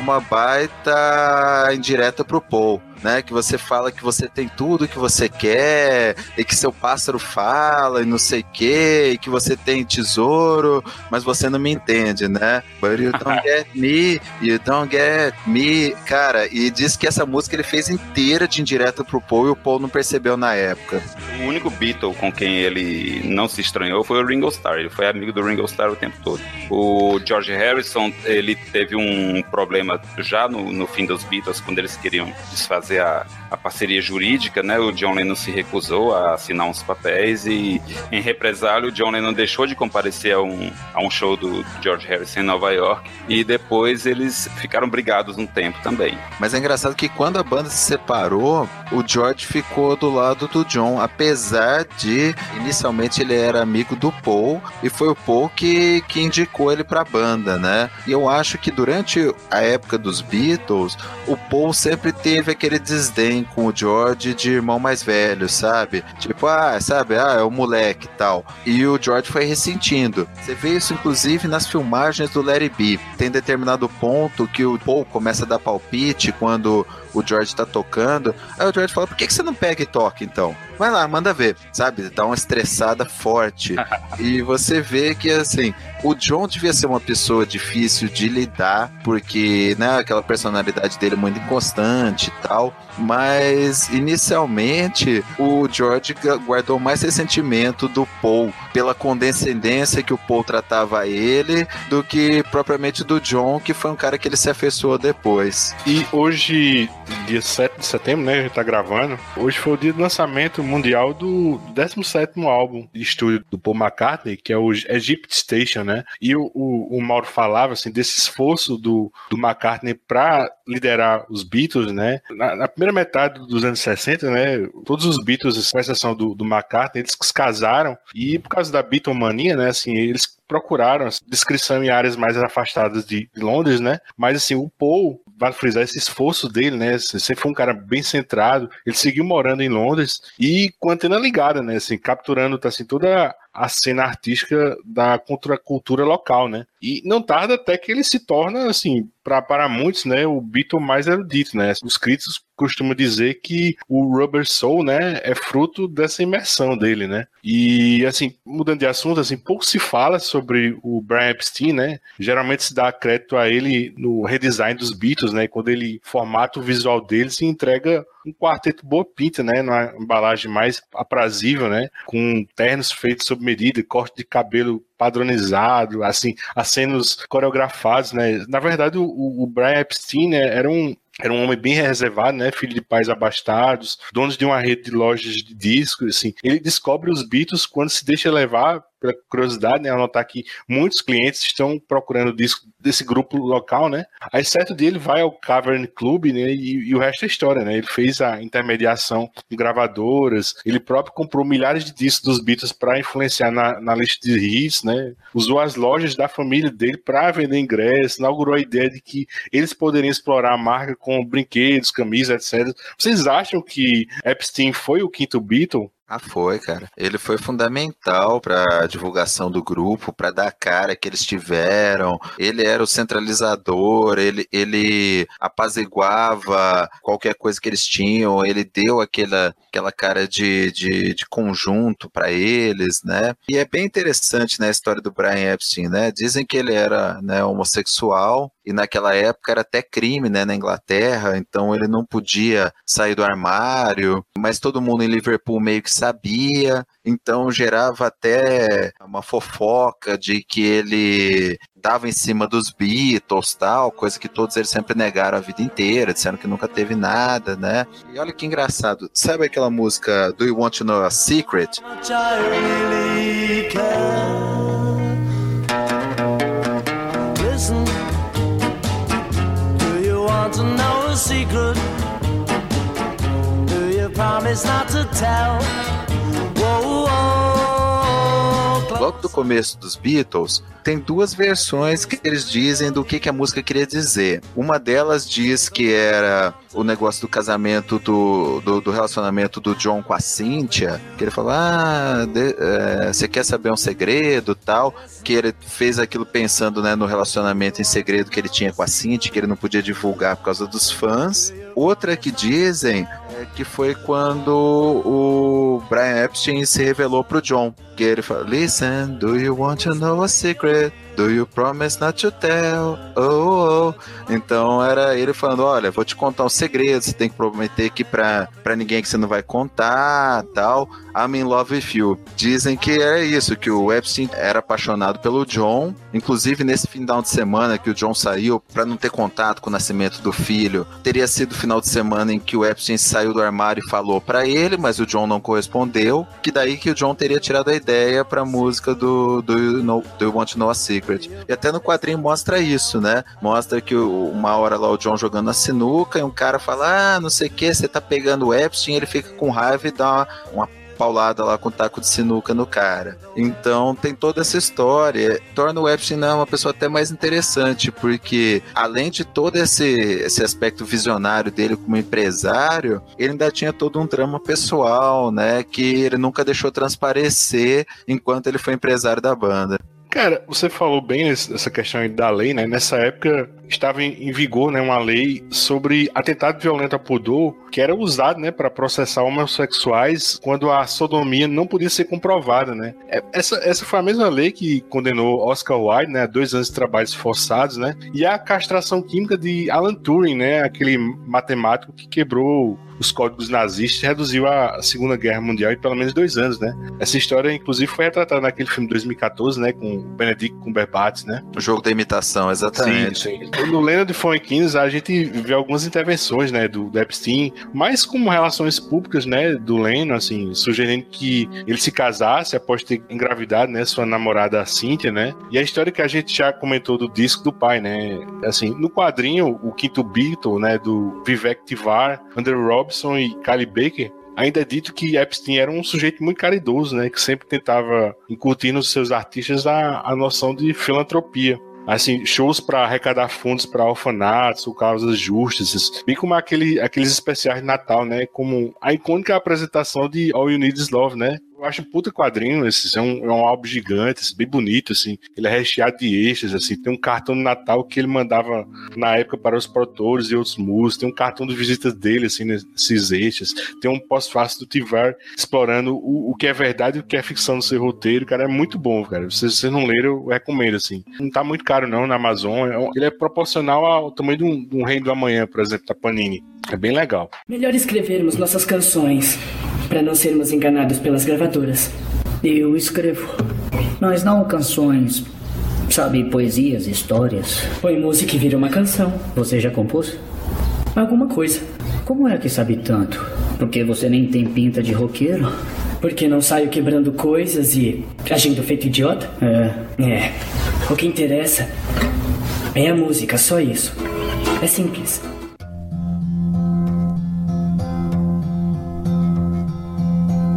uma baita indireta pro Paul. Né, que você fala que você tem tudo que você quer, e que seu pássaro fala, e não sei o que, e que você tem tesouro, mas você não me entende, né? But you don't [laughs] get me, you don't get me. Cara, e diz que essa música ele fez inteira de indireta pro Paul e o Paul não percebeu na época. O único Beatle com quem ele não se estranhou foi o Ringo Starr. Ele foi amigo do Ringo Starr o tempo todo. O George Harrison, ele teve um problema já no, no fim dos Beatles, quando eles queriam desfazer a, a parceria jurídica, né? O John Lennon se recusou a assinar uns papéis e, em represália, o John Lennon deixou de comparecer a um, a um show do George Harrison em Nova York e depois eles ficaram brigados um tempo também. Mas é engraçado que quando a banda se separou, o George ficou do lado do John, apesar de inicialmente ele era amigo do Paul e foi o Paul que, que indicou ele pra banda, né? E eu acho que durante a época dos Beatles, o Paul sempre teve aquele desdém com o George de irmão mais velho, sabe? Tipo, ah, sabe, ah, é o moleque e tal. E o George foi ressentindo. Você vê isso inclusive nas filmagens do Larry B. Tem determinado ponto que o Paul começa a dar palpite quando o George tá tocando. Aí o George fala: por que, que você não pega e toca então? Vai lá, manda ver, sabe? Dá uma estressada forte. [laughs] e você vê que, assim, o John devia ser uma pessoa difícil de lidar, porque, né, aquela personalidade dele é muito inconstante e tal. Mas, inicialmente, o George gu- guardou mais ressentimento do Paul pela condescendência que o Paul tratava ele do que propriamente do John, que foi um cara que ele se afeiçoou depois. E hoje, dia 7 de setembro, né? A gente tá gravando. Hoje foi o dia do lançamento mundial do 17 álbum de estúdio do Paul McCartney, que é o Egypt Station, né? E o, o, o Mauro falava assim, desse esforço do, do McCartney para liderar os Beatles, né? Na, na primeira metade dos anos 60, né? Todos os Beatles, com exceção do, do McCartney, eles se casaram e por causa da Beatlemania, né? Assim, eles procuraram descrição em áreas mais afastadas de Londres, né? Mas assim, o Paul, vale frisar esse esforço dele, né? Assim, Sempre foi um cara bem centrado. Ele seguiu morando em Londres e com a antena ligada, né? Assim, capturando assim, toda a cena artística da cultura, cultura local, né? E não tarda até que ele se torna, assim, pra, para muitos, né, o Beatle mais erudito, né? Os críticos costumam dizer que o Rubber Soul, né, é fruto dessa imersão dele, né? E, assim, mudando de assunto, assim, pouco se fala sobre o Brian Epstein, né? Geralmente se dá crédito a ele no redesign dos Beatles, né? Quando ele formata o visual dele e entrega um quarteto boa pinta, né? Numa embalagem mais aprazível, né? Com ternos feitos sob medida, corte de cabelo padronizado, assim, acenos coreografados, né? Na verdade, o, o Brian Epstein né, era um era um homem bem reservado, né? Filho de pais abastados, dono de uma rede de lojas de discos, assim. Ele descobre os Beatles quando se deixa levar pela curiosidade, né? Anotar que muitos clientes estão procurando disco desse grupo local, né? Aí certo dele vai ao Cavern Club, né? E, e o resto é história, né? Ele fez a intermediação de gravadoras, ele próprio comprou milhares de discos dos Beatles para influenciar na, na lista de hits, né? Usou as lojas da família dele para vender ingressos, inaugurou a ideia de que eles poderiam explorar a marca com brinquedos, camisas, etc. Vocês acham que Epstein foi o quinto Beatle? Ah, foi, cara. Ele foi fundamental para a divulgação do grupo, para dar a cara que eles tiveram. Ele era o centralizador, ele, ele apaziguava qualquer coisa que eles tinham, ele deu aquela, aquela cara de, de, de conjunto para eles, né? E é bem interessante né, a história do Brian Epstein, né? Dizem que ele era né, homossexual, e naquela época era até crime né, na Inglaterra, então ele não podia sair do armário, mas todo mundo em Liverpool meio que sabia, então gerava até uma fofoca de que ele dava em cima dos Beatles, tal, coisa que todos eles sempre negaram a vida inteira, disseram que nunca teve nada, né? E olha que engraçado, sabe aquela música Do You Want to Know a Secret? I really care. Secret? Do you promise not to tell? Logo do começo dos Beatles, tem duas versões que eles dizem do que, que a música queria dizer. Uma delas diz que era o negócio do casamento, do, do, do relacionamento do John com a Cynthia, que ele falou, ah, é, você quer saber um segredo tal, que ele fez aquilo pensando né, no relacionamento em segredo que ele tinha com a Cynthia, que ele não podia divulgar por causa dos fãs. Outra que dizem é que foi quando o Brian Epstein se revelou pro John. Que ele falou: Listen, do you want to know a secret? Do you promise not to tell? Oh, oh. Então era ele falando: Olha, vou te contar um segredo. Você tem que prometer aqui pra, pra ninguém que você não vai contar, tal. I'm in love with you. Dizem que é isso, que o Epstein era apaixonado pelo John. Inclusive, nesse final de semana que o John saiu, pra não ter contato com o nascimento do filho, teria sido o final de semana em que o Epstein saiu do armário e falou pra ele, mas o John não correspondeu. Que daí que o John teria tirado a ideia pra música do Do You, know, do you Want to Know a Secret. E até no quadrinho mostra isso, né? Mostra que uma hora lá o John jogando a sinuca e um cara fala: Ah, não sei o que, você tá pegando o Epstein, ele fica com raiva e dá uma, uma paulada lá com o taco de sinuca no cara. Então tem toda essa história. Torna o Epstein né, uma pessoa até mais interessante, porque além de todo esse, esse aspecto visionário dele como empresário, ele ainda tinha todo um drama pessoal, né? Que ele nunca deixou transparecer enquanto ele foi empresário da banda. Cara, você falou bem nessa questão da lei, né? Nessa época estava em, vigor, né, uma lei sobre atentado violento a pudor, que era usado, né, para processar homossexuais quando a sodomia não podia ser comprovada, né? É- Essa, essa foi a mesma lei que condenou Oscar Wilde, né, a dois anos de trabalhos forçados, né? E a castração química de Alan Turing, né, aquele matemático que quebrou os códigos nazistas e reduziu a Segunda Guerra Mundial em pelo menos dois anos, né? Essa história, inclusive, foi retratada naquele filme de 2014, né? Com Benedict Cumberbatch, né? O jogo da imitação, exatamente. Sim, sim. No Leonard Fonkins, a gente vê algumas intervenções, né, do, do Epstein, mais como relações públicas, né, do Leno, assim, sugerindo que ele se casasse após ter engravidado, né, sua namorada Cynthia, né, e a história que a gente já comentou do disco do pai, né, assim, no quadrinho, o quinto Beatle, né, do Vivek Tivar, Andrew Robson e Kylie Baker, Ainda é dito que Epstein era um sujeito muito caridoso, né? Que sempre tentava incutir nos seus artistas a, a noção de filantropia. Assim, shows para arrecadar fundos para orfanatos ou causas justas, bem como aquele, aqueles especiais de Natal, né? Como a icônica apresentação de All You Need Is Love, né? Eu acho um puta quadrinho, esse é um, é um álbum gigante, assim, bem bonito, assim. Ele é recheado de extras, assim. Tem um cartão de Natal que ele mandava na época para os produtores e outros músicos. Tem um cartão de visitas dele, assim, nesses extras. Tem um pós-fácil do Tivar explorando o, o que é verdade e o que é ficção no seu roteiro. Cara, é muito bom, cara. Se vocês não leram, eu recomendo, assim. Não tá muito caro, não, na Amazon. É Ele é proporcional ao tamanho de um, de um Reino do Amanhã, por exemplo, da Panini. É bem legal. Melhor escrevermos nossas canções para não sermos enganados pelas gravadoras. Eu escrevo. Mas não canções, sabe, poesias, histórias. Põe música e vira uma canção. Você já compôs? Alguma coisa. Como é que sabe tanto? Porque você nem tem pinta de roqueiro? Porque não saio quebrando coisas e agindo feito idiota? É. É. O que interessa é a música, só isso. É simples.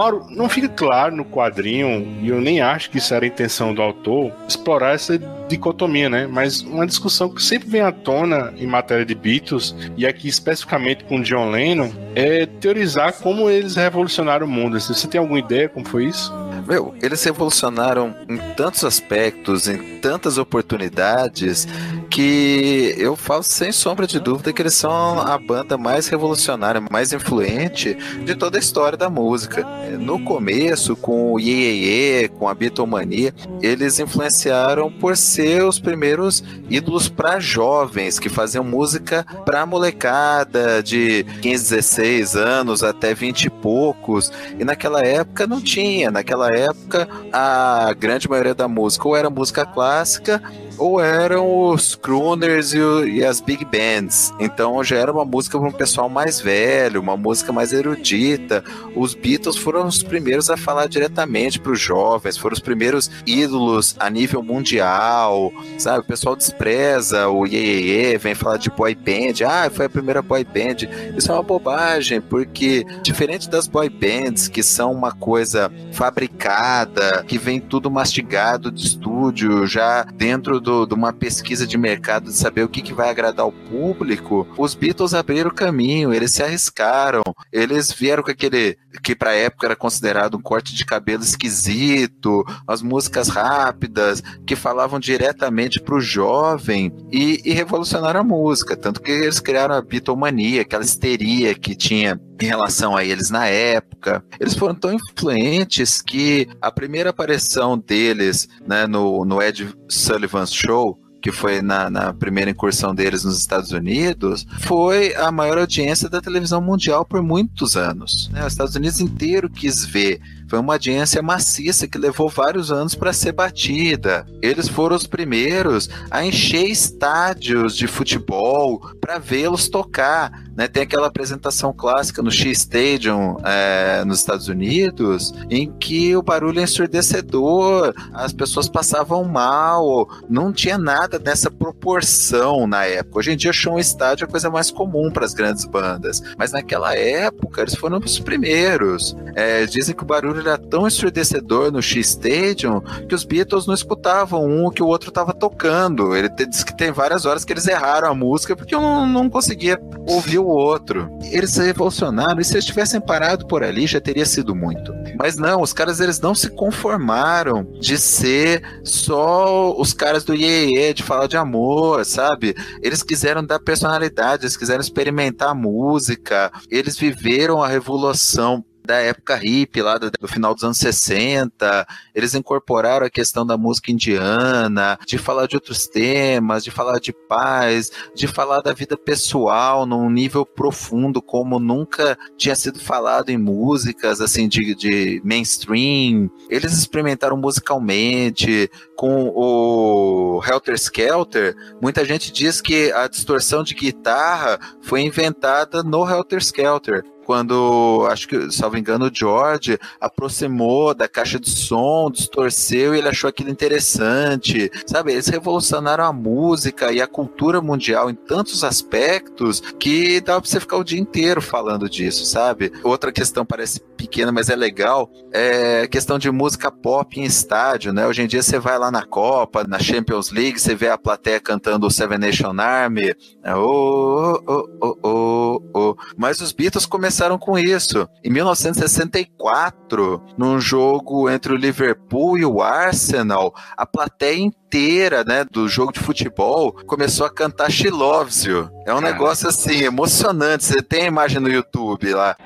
Mauro, não fica claro no quadrinho, e eu nem acho que isso era a intenção do autor, explorar essa dicotomia, né? Mas uma discussão que sempre vem à tona em matéria de Beatles, e aqui especificamente com John Lennon, é teorizar como eles revolucionaram o mundo. Você tem alguma ideia como foi isso? Meu, eles revolucionaram em tantos aspectos, em tantas oportunidades, que eu falo sem sombra de dúvida que eles são a banda mais revolucionária, mais influente de toda a história da música. No começo, com o Ye Ye Ye, com a Beatlemania, eles influenciaram por ser os primeiros ídolos para jovens, que faziam música para molecada de 15, 16 anos até 20 e poucos. E naquela época não tinha, naquela época a grande maioria da música ou era música clássica ou eram os crooners e, e as big bands. Então já era uma música para um pessoal mais velho, uma música mais erudita. Os Beatles foram os primeiros a falar diretamente para os jovens, foram os primeiros ídolos a nível mundial, sabe? O pessoal despreza o Ye Ye Ye, vem falar de boy band. Ah, foi a primeira boy band. Isso é uma bobagem, porque diferente das boy bands, que são uma coisa fabricada, que vem tudo mastigado de estúdio, já dentro do- de uma pesquisa de mercado de saber o que, que vai agradar o público, os Beatles abriram o caminho, eles se arriscaram, eles vieram com aquele que pra época era considerado um corte de cabelo esquisito, as músicas rápidas, que falavam diretamente pro jovem e, e revolucionaram a música, tanto que eles criaram a Beatlemania, aquela histeria que tinha em relação a eles na época. Eles foram tão influentes que a primeira aparição deles né, no, no Ed Sullivan's Show que foi na, na primeira incursão deles nos Estados Unidos, foi a maior audiência da televisão mundial por muitos anos. né? Os Estados Unidos inteiro quis ver. Foi uma audiência maciça que levou vários anos para ser batida. Eles foram os primeiros a encher estádios de futebol para vê-los tocar. Né? Tem aquela apresentação clássica no Shea Stadium é, nos Estados Unidos, em que o barulho é ensurdecedor, as pessoas passavam mal, não tinha nada dessa proporção na época. Hoje em dia, show estádio é a coisa mais comum para as grandes bandas, mas naquela época eles foram os primeiros. É, dizem que o barulho era tão ensurdecedor no Shea Stadium que os Beatles não escutavam um que o outro estava tocando. Ele te- diz que tem várias horas que eles erraram a música porque eu não, conseguia ouvir o outro. Eles se revolucionaram e se eles tivessem parado por ali já teria sido muito. Mas não, os caras eles não se conformaram de ser só os caras do Iê, de falar de amor, sabe? Eles quiseram dar personalidade, eles quiseram experimentar música, eles viveram a revolução da época hippie, lá do, do final dos anos 60, eles incorporaram a questão da música indiana, de falar de outros temas, de falar de paz, de falar da vida pessoal num nível profundo, como nunca tinha sido falado em músicas, assim, de, de mainstream. Eles experimentaram musicalmente, com o Helter Skelter, muita gente diz que a distorção de guitarra foi inventada no Helter Skelter quando, acho que, salvo engano, o George aproximou da caixa de som, distorceu e ele achou aquilo interessante. Sabe, eles revolucionaram a música e a cultura mundial em tantos aspectos que dava pra você ficar o dia inteiro falando disso, sabe? Outra questão parece pequena, mas é legal, é questão de música pop em estádio, né? Hoje em dia você vai lá na Copa, na Champions League, você vê a plateia cantando o Seven Nation Army, oh, oh, oh, oh, oh. mas os Beatles começaram com isso. Em 1964, num jogo entre o Liverpool e o Arsenal, a plateia inteira, né, do jogo de futebol começou a cantar She Loves You. É um negócio assim emocionante. Você tem a imagem no YouTube lá.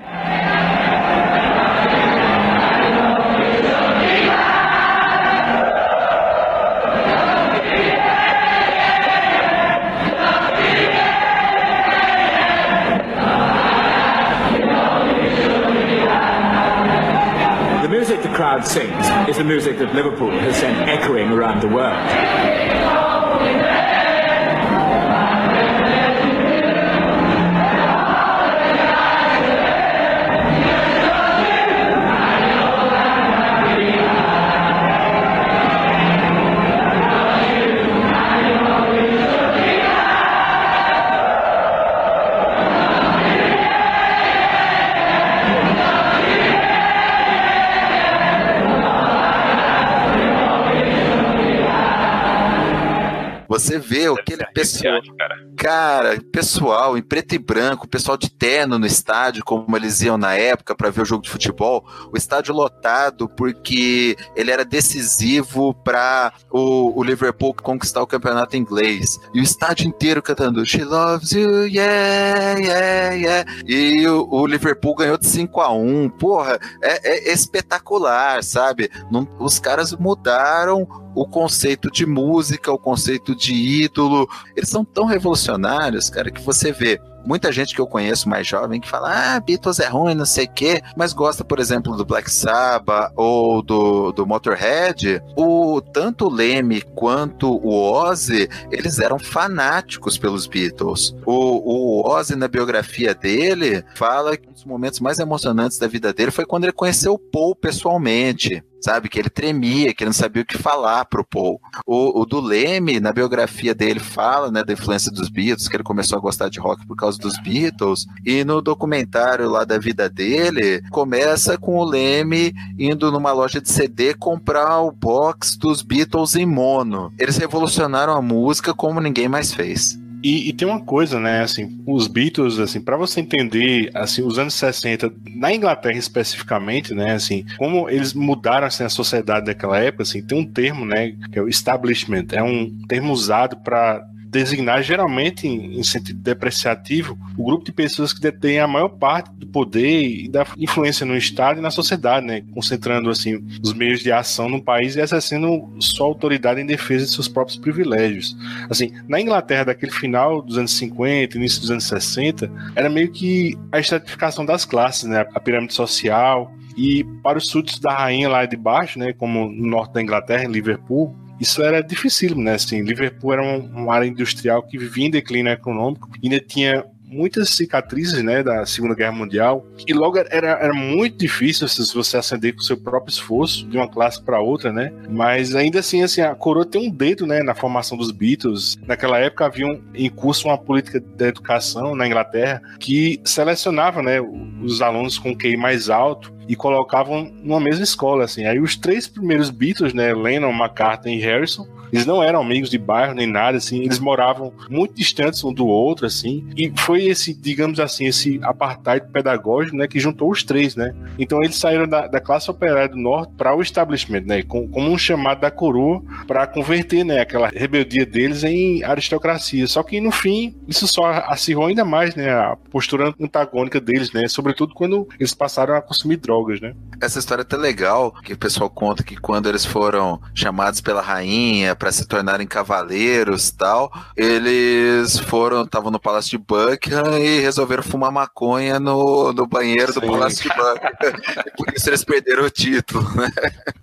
Crowd sings is the music that Liverpool has sent echoing around the world. Você vê aquele pessoal, cara. cara, pessoal em preto e branco, pessoal de terno no estádio, como eles iam na época para ver o jogo de futebol, o estádio lotado porque ele era decisivo para o, o Liverpool conquistar o campeonato inglês. E o estádio inteiro cantando She loves you, yeah, yeah, yeah. E o, o Liverpool ganhou de 5 a 1 Porra, é, é espetacular, sabe? Não- os caras mudaram o conceito de música, o conceito de ídolo. Eles são tão revolucionários, cara, que você vê muita gente que eu conheço mais jovem que fala, ah, Beatles é ruim, não sei o quê, mas gosta, por exemplo, do Black Sabbath ou do, do Motorhead. O, tanto o Leme quanto o Ozzy, eles eram fanáticos pelos Beatles. O, o Ozzy, na biografia dele, fala que um dos momentos mais emocionantes da vida dele foi quando ele conheceu o Paul pessoalmente. Sabe, que ele tremia, que ele não sabia o que falar pro Paul. O, o do Leme, na biografia dele, fala né, da influência dos Beatles, que ele começou a gostar de rock por causa dos Beatles. E no documentário lá da vida dele, começa com o Leme indo numa loja de CD comprar o box dos Beatles em mono. Eles revolucionaram a música como ninguém mais fez. E, e tem uma coisa, né, assim, os Beatles, assim, para você entender, assim, os anos 60, na Inglaterra especificamente, né, assim, como eles mudaram, assim, a sociedade daquela época, assim, tem um termo, né, que é o establishment, é um termo usado para designar geralmente em, sentido depreciativo o grupo de pessoas que detêm a maior parte do poder e da influência no Estado e na sociedade, né? concentrando assim os meios de ação no país e exercendo sua autoridade em defesa de seus próprios privilégios. Assim, na Inglaterra daquele final dos anos 50, início dos anos 60, era meio que a estratificação das classes, né? A pirâmide social e para os súditos da rainha lá de baixo, né, como no norte da Inglaterra, em Liverpool, isso era difícil, né? Assim, Liverpool era um- uma área industrial que vivia em declínio econômico, ainda tinha muitas cicatrizes, né, da Segunda Guerra Mundial, e logo era, era muito difícil se você ascender com seu próprio esforço de uma classe para outra, né? Mas ainda assim, assim, a coroa tem um dedo, né, na formação dos Beatles. Naquela época havia um- em curso uma política da educação na Inglaterra que selecionava, né, os alunos com QI mais alto e colocavam numa mesma escola, assim. Aí os três primeiros Beatles, né, Lennon, McCartney e Harrison, eles não eram amigos de bairro nem nada, assim, eles moravam muito distantes um do outro, assim, e foi esse, digamos assim, esse apartheid pedagógico, né, que juntou os três, né. Então eles saíram da, da classe operária do norte para o establishment, né, com- como um chamado da coroa para converter, né, aquela rebeldia deles em aristocracia. Só que no fim isso só acirrou ainda mais, né, a postura antagônica deles, né, sobretudo quando eles passaram a consumir drogas, né. Essa história é até legal, que o pessoal conta que quando eles foram chamados pela rainha para se tornarem cavaleiros e tal, eles foram, estavam no Palácio de Buckingham e resolveram fumar maconha no, no banheiro do Sim. Palácio de Buckingham. [laughs] por isso eles perderam o título, né?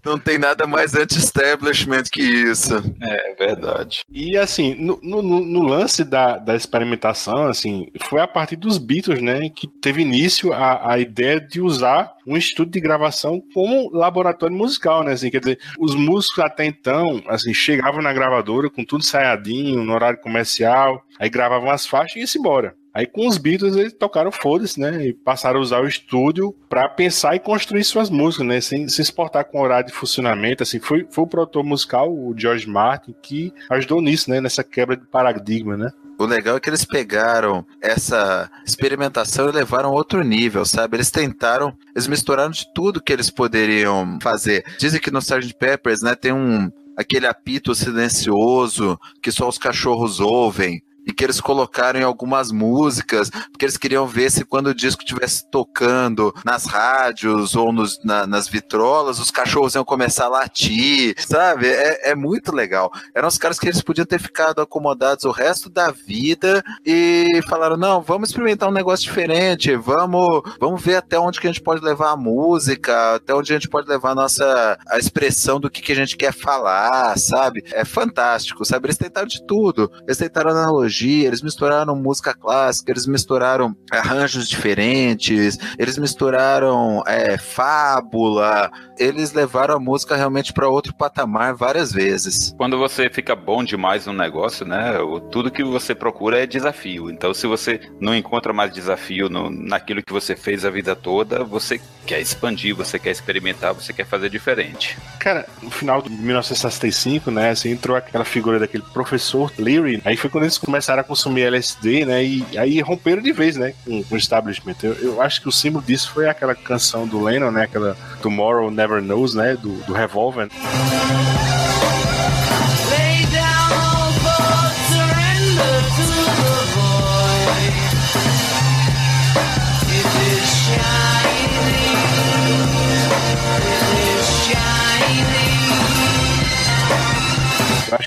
Não tem nada mais anti-establishment que isso. É verdade. E assim, no, no- no- no lance da, da experimentação, assim, foi a partir dos Beatles, né, que teve início a, a ideia de usar um estúdio de gravação como laboratório musical, né, assim, quer dizer, os músicos até então, assim, chegavam na gravadora com tudo ensaiadinho, no horário comercial, aí gravavam as faixas e iam embora. Aí com os Beatles eles tocaram foda-se, né? E passaram a usar o estúdio para pensar e construir suas músicas, né? Sem se exportar com horário de funcionamento. Assim, foi, foi o produtor musical, o George Martin, que ajudou nisso, né? Nessa quebra de paradigma, né? O legal é que eles pegaram essa experimentação e levaram a outro nível, sabe? Eles tentaram, eles misturaram de tudo que eles poderiam fazer. Dizem que no Sgt. Peppers, né, tem um aquele apito silencioso que só os cachorros ouvem. E que eles colocaram em algumas músicas, porque eles queriam ver se quando o disco estivesse tocando nas rádios ou nos- na- nas vitrolas, os cachorros iam começar a latir, sabe? É, é muito legal. Eram os caras que eles podiam ter ficado acomodados o resto da vida e falaram: não, vamos experimentar um negócio diferente, vamos, vamos ver até onde que a gente pode levar a música, até onde a gente pode levar a nossa a expressão do que, que a gente quer falar, sabe? É fantástico, sabe? Eles tentaram de tudo. Eles tentaram analogia, tecnologia, eles misturaram música clássica, eles misturaram arranjos diferentes, eles misturaram é, fábula, eles levaram a música realmente para outro patamar várias vezes. Quando você fica bom demais no negócio, né? Tudo que você procura é desafio. Então, se você não encontra mais desafio no, naquilo que você fez a vida toda, você quer expandir, você quer experimentar, você quer fazer diferente. Cara, no final de 1965, né, assim, entrou aquela figura daquele professor Leary, aí foi quando eles começaram a consumir LSD, né, e aí romperam de vez, né, com, com o establishment. Eu, eu, acho que o símbolo disso foi aquela canção do Lennon, né, aquela Tomorrow Never Knows, né, do, do Revolver.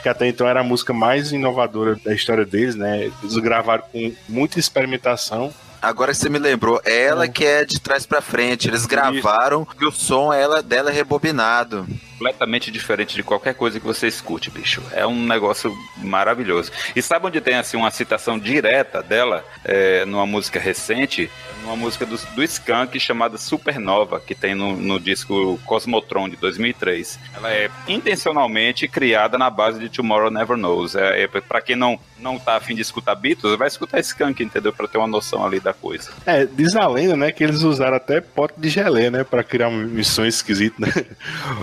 Que até então era a música mais inovadora da história deles, né, eles gravaram com muita experimentação, Agora que você me lembrou, ela que é de trás pra frente. Eles gravaram e o som ela, dela é rebobinado. Completamente diferente de qualquer coisa que você escute, bicho. É um negócio maravilhoso. E sabe onde tem assim uma citação direta dela é, numa música recente? Numa música do, do Skank chamada Supernova, que tem no, no disco Cosmotron de 2003. Ela é intencionalmente criada na base de Tomorrow Never Knows. É, é para quem não não tá afim de escutar Beatles, vai escutar Skank, entendeu? Pra ter uma noção ali da coisa. É, diz a lenda, né, que eles usaram até pote de gelé, né, pra criar um missões esquisitas, né? [laughs]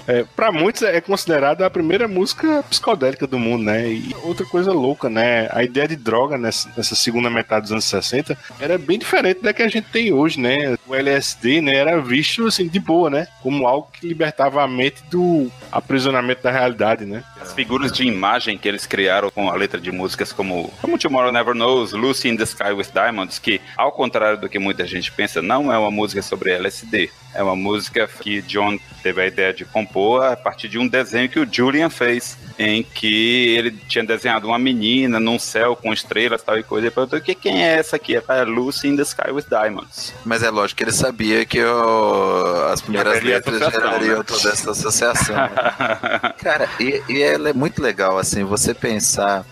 É, pra muitos é considerada a primeira música psicodélica do mundo, né? E outra coisa louca, né? A ideia de droga nessa, nessa segunda metade dos anos 60 era bem diferente da que a gente tem hoje, né? O LSD, né, era visto assim de boa, né? Como algo que libertava a mente do aprisionamento da realidade, né? As figuras de imagem que eles criaram com a letra de músicas como, como Tomorrow Never Knows, Lucy in the Sky with Diamonds, que, ao contrário do que muita gente pensa, não é uma música sobre LSD. É uma música que John teve a ideia de compor a partir de um desenho que o Julian fez, em que ele tinha desenhado uma menina num céu com estrelas tal e coisa. E perguntou: que quem é essa aqui? É Lucy in the Sky with Diamonds. Mas é lógico que ele sabia que as primeiras letras gerariam né? toda essa associação. né? [laughs] Cara, e, e ela é muito legal, assim, você pensar.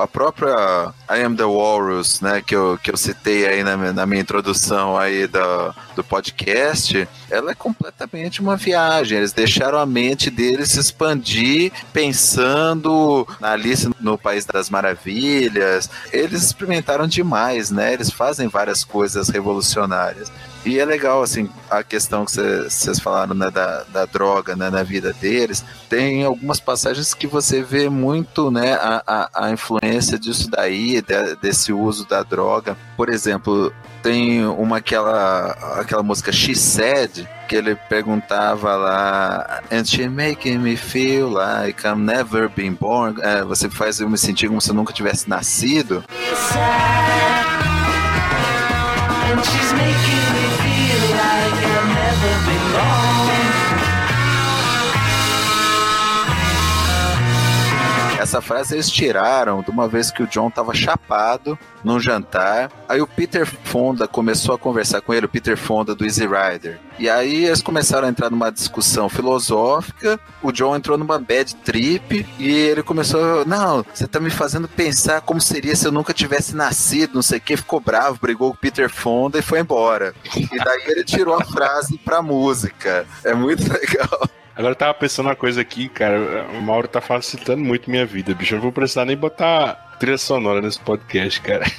A própria I Am the Walrus, né, que eu, que eu citei aí na, na minha introdução aí do, do podcast, ela é completamente uma viagem. Eles deixaram a mente deles se expandir pensando na Alice no País das Maravilhas. Eles experimentaram demais, né? Eles fazem várias coisas revolucionárias. E é legal, assim, a questão que vocês falaram né, da, da droga né, na vida deles. Tem algumas passagens que você vê muito né, a, a, a influência disso daí, de- desse uso da droga. Por exemplo, tem uma aquela, aquela música She Said, que ele perguntava lá, and she making me feel like I'm never been born. É, você faz eu me sentir como se eu nunca tivesse nascido. And she's making Essa frase eles tiraram de uma vez que o John tava chapado num jantar. Aí o Peter Fonda começou a conversar com ele, o Peter Fonda do Easy Rider. E aí eles começaram a entrar numa discussão filosófica. O John entrou numa bad trip e ele começou: Não, você tá me fazendo pensar como seria se eu nunca tivesse nascido, não sei o que. Ficou bravo, brigou com o Peter Fonda e foi embora. E daí ele tirou a frase pra música. É muito [laughs] legal. Agora eu tava pensando uma coisa aqui, cara. O Mauro tá facilitando muito minha vida, bicho. Eu não vou precisar nem botar trilha sonora nesse podcast, cara. [laughs]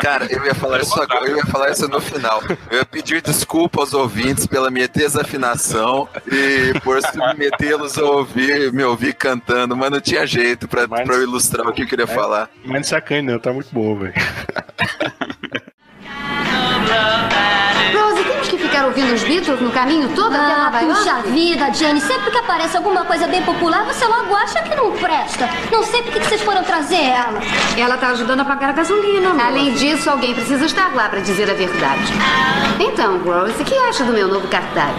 Cara, eu ia falar isso agora, eu ia falar isso no final. Eu ia pedir desculpa aos ouvintes pela minha desafinação e por submetê-los a ouvir, me ouvir cantando, mas não tinha jeito pra, pra eu ilustrar o que eu queria falar. Mas não sacanha, não. Tá muito bom, velho. [laughs] Ficar ouvindo os Beatles no caminho todo até Ah, Nova York? puxa vida, Jenny. Sempre que aparece alguma coisa bem popular, você logo acha que não presta. Não sei por que vocês foram trazer ela. Ela tá ajudando a pagar a gasolina. Rose. Além disso, alguém precisa estar lá pra dizer a verdade. Então, Rose, o que acha do meu novo cartaz?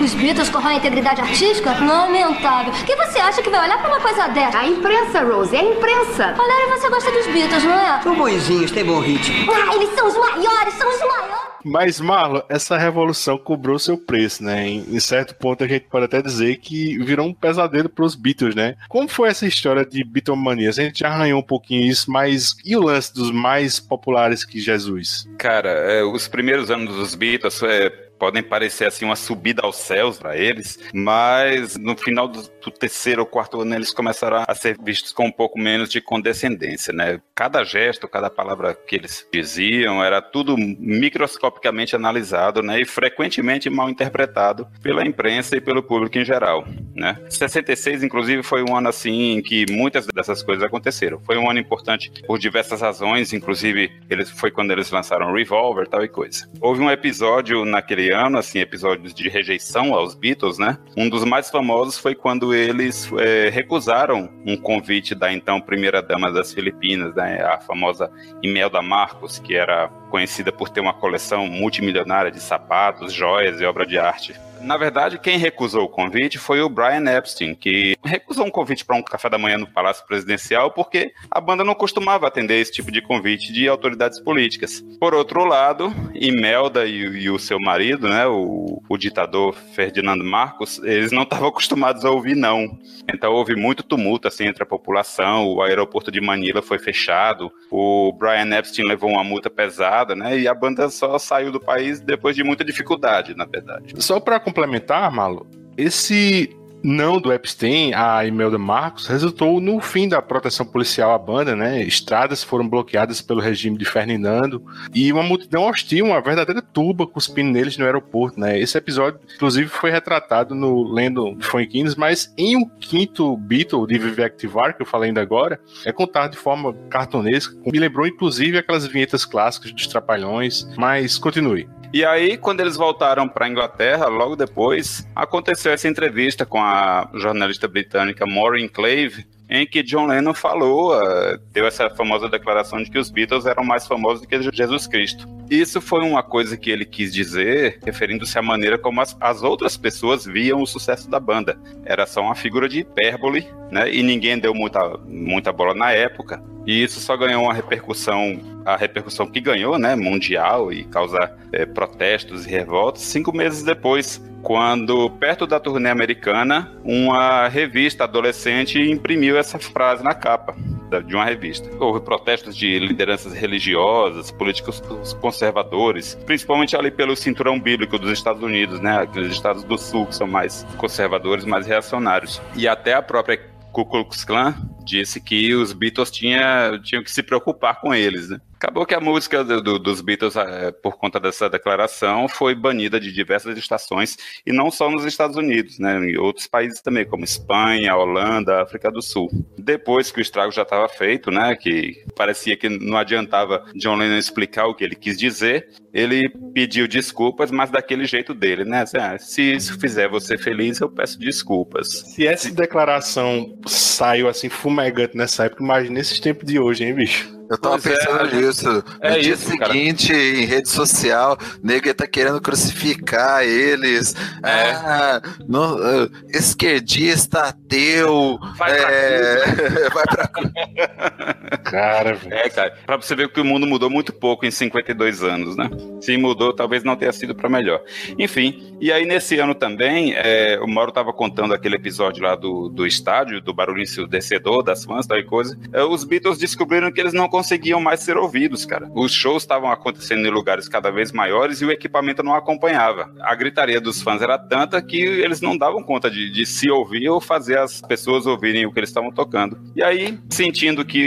Os Beatles corroem a integridade artística? Lamentável. Quem você acha que vai olhar pra uma coisa dessa? A imprensa, Rose, é a imprensa. Olha, você gosta dos Beatles, não é? São bonzinhos, tem bom ritmo. Ah, eles são os maiores, são os maiores. Mas, Marlon, essa revolução cobrou seu preço, né? Em, certo ponto a gente pode até dizer que virou um pesadelo para os Beatles, né? Como foi essa história de Beatlemania? A gente arranhou um pouquinho isso, mas e o lance dos mais populares que Jesus? Cara, é, os primeiros anos dos Beatles é, podem parecer assim uma subida aos céus para eles, mas no final do, do, terceiro ou quarto ano eles começaram a ser vistos com um pouco menos de condescendência, né? Cada gesto, cada palavra que eles diziam era tudo microscopicamente analisado, né? E frequentemente mal interpretado pela imprensa e pelo público em geral, né? 66, inclusive, foi um ano assim em que muitas dessas coisas aconteceram. Foi um ano importante por diversas razões, inclusive eles foi quando eles lançaram Revolver, tal e coisa. Houve um episódio naquele ano, assim, episódios de rejeição aos Beatles, né? Um dos mais famosos foi quando eles é, recusaram um convite da então primeira-dama das Filipinas, né? A famosa Imelda Marcos, que era conhecida por ter uma coleção multimilionária de sapatos, joias e obra de arte. Na verdade, quem recusou o convite foi o Brian Epstein, que recusou um convite para um café da manhã no Palácio Presidencial porque a banda não costumava atender esse tipo de convite de autoridades políticas. Por outro lado, Imelda e, e o seu marido, né, o, o ditador Ferdinando Marcos, eles não estavam acostumados a ouvir não. Então houve muito tumulto assim entre a população, o aeroporto de Manila foi fechado, o Brian Epstein levou uma multa pesada, né, e a banda só saiu do país depois de muita dificuldade, na verdade. Só para complementar, Malo, esse não do Epstein a Imelda Marcos resultou no fim da proteção policial à banda, né? Estradas foram bloqueadas pelo regime de Ferdinando e uma multidão hostil, uma verdadeira turba cuspindo neles no aeroporto, né? Esse episódio, inclusive, foi retratado no Lendo Funkins, mas em um quinto Beatle de Vive Activar, que eu falei ainda agora, é contado de forma cartunesca, me lembrou inclusive aquelas vinhetas clássicas dos Trapalhões, mas continue. E aí, quando eles voltaram para a Inglaterra, logo depois, aconteceu essa entrevista com a jornalista britânica Maureen Clave, em que John Lennon falou, uh, deu essa famosa declaração de que os Beatles eram mais famosos do que Jesus Cristo. Isso foi uma coisa que ele quis dizer, referindo-se à maneira como as, as, outras pessoas viam o sucesso da banda. Era só uma figura de hipérbole, né? E ninguém deu muita, muita bola na época. E isso só ganhou uma repercussão, a repercussão que ganhou, né, mundial e causar é, protestos e revoltas, cinco meses depois, quando, perto da turnê americana, uma revista adolescente imprimiu essa frase na capa de uma revista. Houve protestos de lideranças religiosas, políticos conservadores, principalmente ali pelo cinturão bíblico dos Estados Unidos, né? Aqueles estados do sul que são mais conservadores, mais reacionários. E até a própria Ku Klux Klan disse que os Beatles tinha, tinham que se preocupar com eles, né? Acabou que a música do, do, dos Beatles, é, por conta dessa declaração, foi banida de diversas estações, e não só nos Estados Unidos, né, em outros países também, como Espanha, Holanda, África do Sul. Depois que o estrago já estava feito, né, que parecia que não adiantava John Lennon explicar o que ele quis dizer, ele pediu desculpas, mas daquele jeito dele, né? Ah, se isso fizer você feliz, eu peço desculpas. Se essa declaração saiu assim fumegante nessa época, imagina esses tempos de hoje, hein, bicho? Eu tava pois pensando é, nisso. É no dia isso, seguinte, cara. em rede social, o nego tá querendo crucificar eles. É. Ah, no, uh, esquerdista, ateu. Vai é... pra [laughs] pra Cara, velho. É, cara. Pra você ver que o mundo mudou muito pouco em 52 anos, né? Se mudou, talvez não tenha sido pra melhor. Enfim, e aí nesse ano também, é, o Mauro tava contando aquele episódio lá do, do estádio, do barulho ensurdecedor das fãs, tal e coisa. É, os Beatles descobriram que eles não conseguiam mais ser ouvidos, cara. Os shows estavam acontecendo em lugares cada vez maiores e o equipamento não acompanhava. A gritaria dos fãs era tanta que eles não davam conta de, de se ouvir ou fazer as pessoas ouvirem o que eles estavam tocando. E aí, sentindo que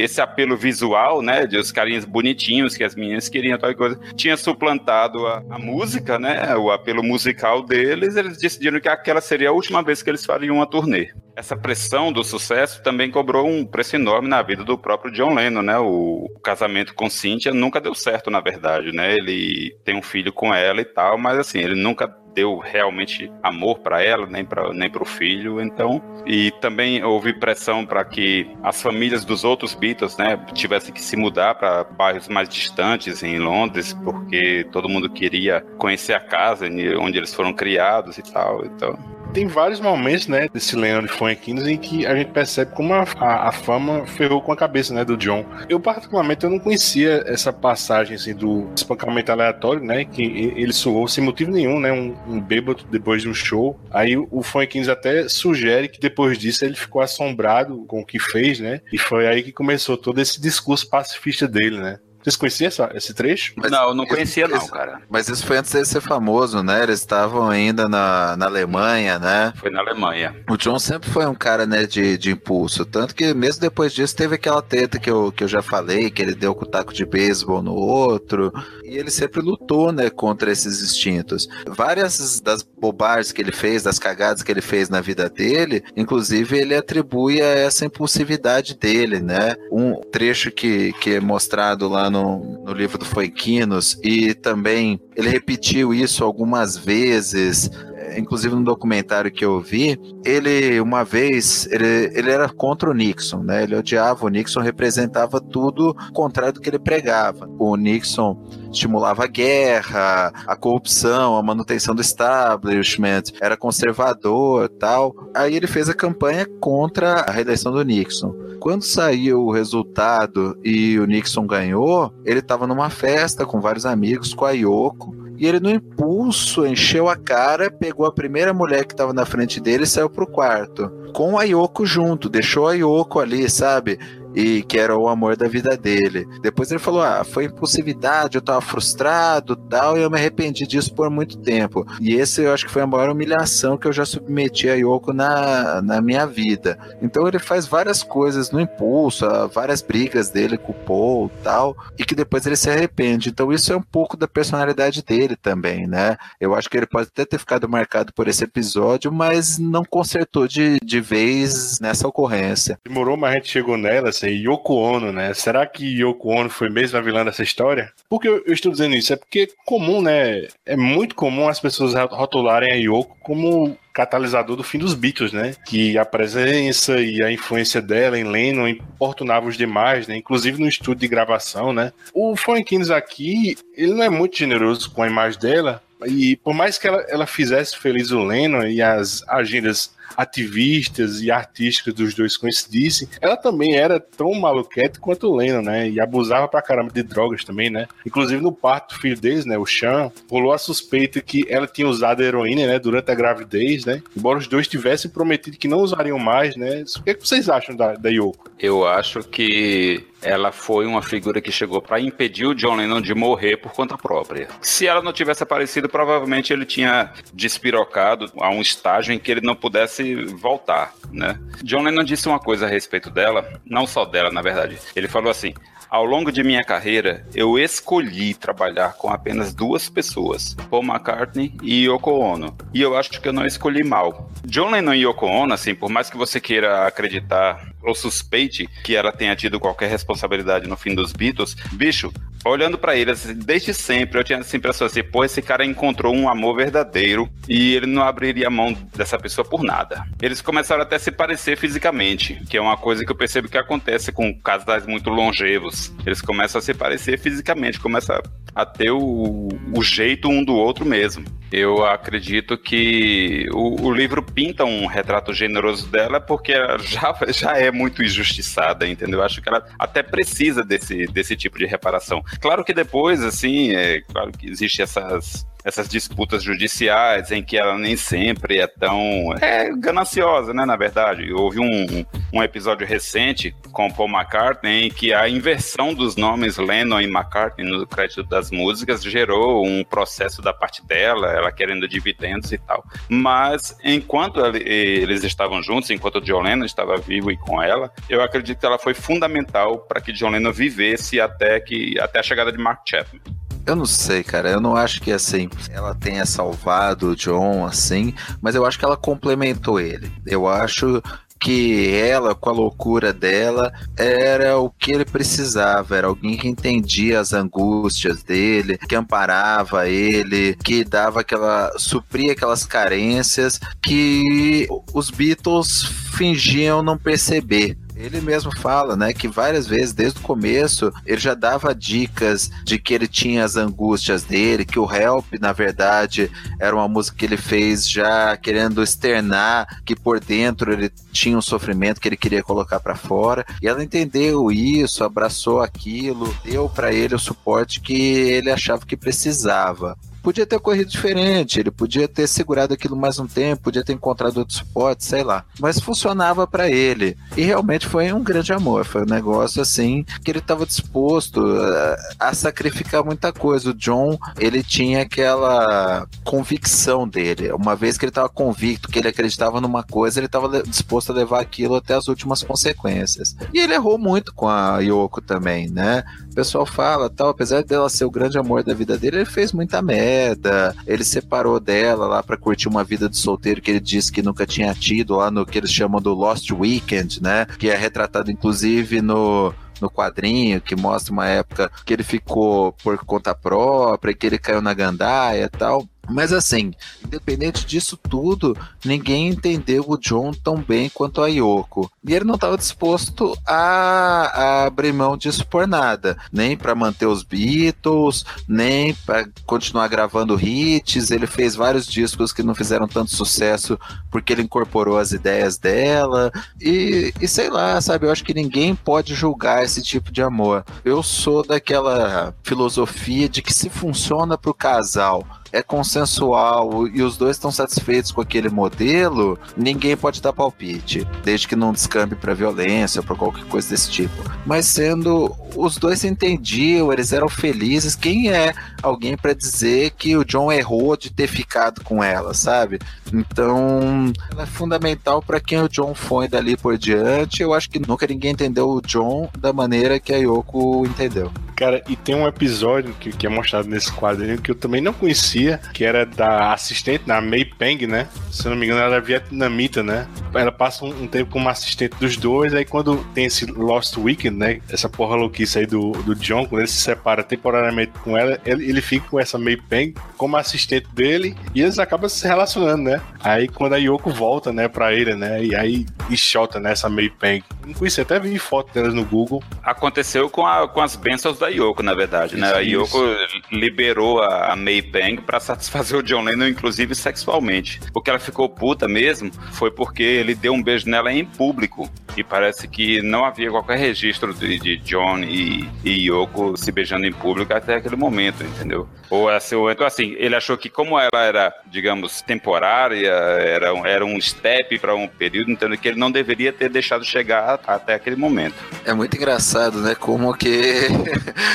esse apelo visual, né, de os carinhos bonitinhos que as meninas queriam, tal coisa, tinha suplantado a, a música, né, o apelo musical deles, eles decidiram que aquela seria a última vez que eles fariam uma turnê. Essa pressão do sucesso também cobrou um preço enorme na vida do próprio John Lennon, né? O, casamento com Cynthia nunca deu certo, na verdade, né? Ele tem um filho com ela e tal, mas assim, ele nunca deu realmente amor para ela, nem para nem o filho, então. E também houve pressão para que as famílias dos outros Beatles, né, tivessem que se mudar para bairros mais distantes em Londres, porque todo mundo queria conhecer a casa onde eles foram criados e tal. Então, tem vários momentos, né, desse Lennon de Fonquinhos em que a gente percebe como a, a, a, fama ferrou com a cabeça, né, do John. Eu, particularmente, eu não conhecia essa passagem, assim, do espancamento aleatório, né, que ele soou sem motivo nenhum, né, um, um bêbado depois de um show. Aí o Fonquinhos até sugere que depois disso ele ficou assombrado com o que fez, né, e foi aí que começou todo esse discurso pacifista dele, né. Vocês conheciam essa, esse trecho? Mas não, eu não conhecia não, cara. Mas isso foi antes de ser famoso, né? Eles estavam ainda na, na Alemanha, né? Foi na Alemanha. O John sempre foi um cara, né, de, de impulso. Tanto que mesmo depois disso teve aquela teta que eu, que eu já falei, que ele deu com o taco de beisebol no outro. E ele sempre lutou, né, contra esses instintos. Várias das bobagens que ele fez, das cagadas que ele fez na vida dele, inclusive ele atribui a essa impulsividade dele, né? Um trecho que, que é mostrado lá no no, no livro do Foiquinos, e também ele repetiu isso algumas vezes, inclusive no documentário que eu vi, ele uma vez ele, ele era contra o Nixon, né? Ele odiava o Nixon, representava tudo contrário do que ele pregava. O Nixon estimulava a guerra, a corrupção, a manutenção do establishment, era conservador, tal. Aí ele fez a campanha contra a reeleição do Nixon. Quando saiu o resultado e o Nixon ganhou, ele estava numa festa com vários amigos, com a Yoko, e ele, no impulso, encheu a cara, pegou a primeira mulher que estava na frente dele e saiu pro quarto. Com a Yoko junto, deixou a Yoko ali, sabe? E que era o amor da vida dele. Depois ele falou: Ah, foi impulsividade, eu tava frustrado tal, e eu me arrependi disso por muito tempo. E esse eu acho que foi a maior humilhação que eu já submeti a Yoko na, na minha vida. Então ele faz várias coisas no impulso, várias brigas dele com o Paul tal, e que depois ele se arrepende. Então isso é um pouco da personalidade dele também, né? Eu acho que ele pode até ter ficado marcado por esse episódio, mas não consertou de, de vez nessa ocorrência. Demorou, mas a gente chegou nela, assim, Yoko Ono, né? Será que Yoko Ono foi mesmo a vilã dessa história? Por que eu, estou dizendo isso? É porque é comum, né? É muito comum as pessoas rotularem a Yoko como catalisador do fim dos Beatles, né? Que a presença e a influência dela em Lennon importunava os demais, né? Inclusive no estúdio de gravação, né? O Funkins aqui, ele não é muito generoso com a imagem dela, e por mais que ela, ela fizesse feliz o Lennon e as agendas ativistas e artísticas dos dois coincidissem, ela também era tão maluquete quanto Lennon, né? E abusava pra caramba de drogas também, né? Inclusive no parto do filho deles, né? O Sean, rolou a suspeita que ela tinha usado heroína, né? Durante a gravidez, né? Embora os dois tivessem prometido que não usariam mais, né? O que, é que vocês acham da, da Yoko? Eu acho que ela foi uma figura que chegou para impedir o John Lennon de morrer por conta própria. Se ela não tivesse aparecido, provavelmente ele tinha despirocado a um estágio em que ele não pudesse voltar, né? John Lennon disse uma coisa a respeito dela, não só dela, na verdade. Ele falou assim: ao longo de minha carreira, eu escolhi trabalhar com apenas duas pessoas, Paul McCartney e Yoko Ono. E eu acho que eu não escolhi mal. John Lennon e Yoko Ono, assim, por mais que você queira acreditar ou suspeite que ela tenha tido qualquer responsabilidade no fim dos Beatles, bicho, olhando para ele, assim, desde sempre eu tinha essa impressão assim, pô, esse cara encontrou um amor verdadeiro e ele não abriria a mão dessa pessoa por nada. Eles começaram até a se parecer fisicamente, que é uma coisa que eu percebo que acontece com casais muito longevos. Eles começam a se parecer fisicamente, começam a ter o, o jeito um do outro mesmo. Eu acredito que o, o, livro pinta um retrato generoso dela porque [laughs] já, já é muito injustiçada, entendeu? Acho que ela até precisa desse, desse tipo de reparação. Claro que depois, assim, é claro que existe essas essas disputas judiciais em que ela nem sempre é tão é, gananciosa, né? Na verdade, houve um, um episódio recente com Paul McCartney em que a inversão dos nomes Lennon e McCartney no crédito das músicas gerou um processo da parte dela, ela querendo dividendos e tal. Mas enquanto eles estavam juntos, enquanto John Lennon estava vivo e com ela, eu acredito que ela foi fundamental para que John Lennon vivesse até que até a chegada de Mark Chapman. Eu não sei, cara. Eu não acho que assim ela tenha salvado o John assim, mas eu acho que ela complementou ele. Eu acho que ela, com a loucura dela, era o que ele precisava, era alguém que entendia as angústias dele, que amparava ele, que dava aquela. supria aquelas carências que os Beatles fingiam não perceber Ele mesmo fala, né, que várias vezes, desde o começo, ele já dava dicas de que ele tinha as angústias dele, que o Help, na verdade, era uma música que ele fez já querendo externar que por dentro ele tinha um sofrimento que ele queria colocar para fora. E ela entendeu isso, abraçou aquilo, deu para ele o suporte que ele achava que precisava podia ter ocorrido diferente, ele podia ter segurado aquilo mais um tempo, podia ter encontrado outro suporte, sei lá. Mas funcionava para ele. E realmente foi um grande amor, foi um negócio assim que ele estava disposto a, a, sacrificar muita coisa. O John, ele tinha aquela convicção dele. Uma vez que ele estava convicto que ele acreditava numa coisa, ele estava disposto a levar aquilo até as últimas consequências. E ele errou muito com a Yoko também, né? Pessoal fala, tal, apesar dela ser o grande amor da vida dele, ele fez muita merda ele separou dela lá para curtir uma vida de solteiro que ele disse que nunca tinha tido lá no que eles chamam do Lost Weekend, né? Que é retratado inclusive no no quadrinho, que mostra uma época que ele ficou por conta própria, que ele caiu na gandaia e tal. Mas assim, independente disso tudo, ninguém entendeu o John tão bem quanto a Yoko. E ele não estava disposto a, a, abrir mão disso por nada. Nem para manter os Beatles, nem para continuar gravando hits. Ele fez vários discos que não fizeram tanto sucesso porque ele incorporou as ideias dela. E, e sei lá, sabe? Eu acho que ninguém pode julgar esse tipo de amor. Eu sou daquela filosofia de que se funciona para o casal é consensual e os dois estão satisfeitos com aquele modelo, ninguém pode dar palpite, desde que não descambe para violência ou para qualquer coisa desse tipo. Mas sendo os dois se entendiam, eles eram felizes, quem é alguém para dizer que o John errou de ter ficado com ela, sabe? Então, ela é fundamental para quem o John foi dali por diante. Eu acho que nunca ninguém entendeu o John da maneira que a Yoko entendeu. Cara, e tem um episódio que, que é mostrado nesse quadrinho que eu também não conhecia, que era da assistente, da May Peng, né? Se eu não me engano, ela é vietnamita, né? Ela passa um, um tempo como assistente dos dois, aí quando tem esse Lost Weekend, né? Essa porra louquice aí do, do John, quando ele se separa temporariamente com ela, ele, ele fica com essa May Peng como assistente dele e eles acabam se relacionando, né? Aí quando a Yoko volta, né, pra ele, né? E aí enxota, né, essa May Peng. Não conheci, até vi foto delas no Google. Aconteceu com, a, com as bênçãos da Yoko, na verdade, né? Isso, a Yoko isso. liberou a, a May Peng pra satisfazer o John Lennon, inclusive sexualmente. O que ela ficou puta mesmo foi porque ele deu um beijo nela em público. E parece que não havia qualquer registro de, de John e, e Yoko se beijando em público até aquele momento, entendeu? Ou assim, então, assim, ele achou que como ela era, digamos, temporária, era um, era um step para um período, entendeu? Que ele não deveria ter deixado chegar até aquele momento. É muito engraçado, né? Como que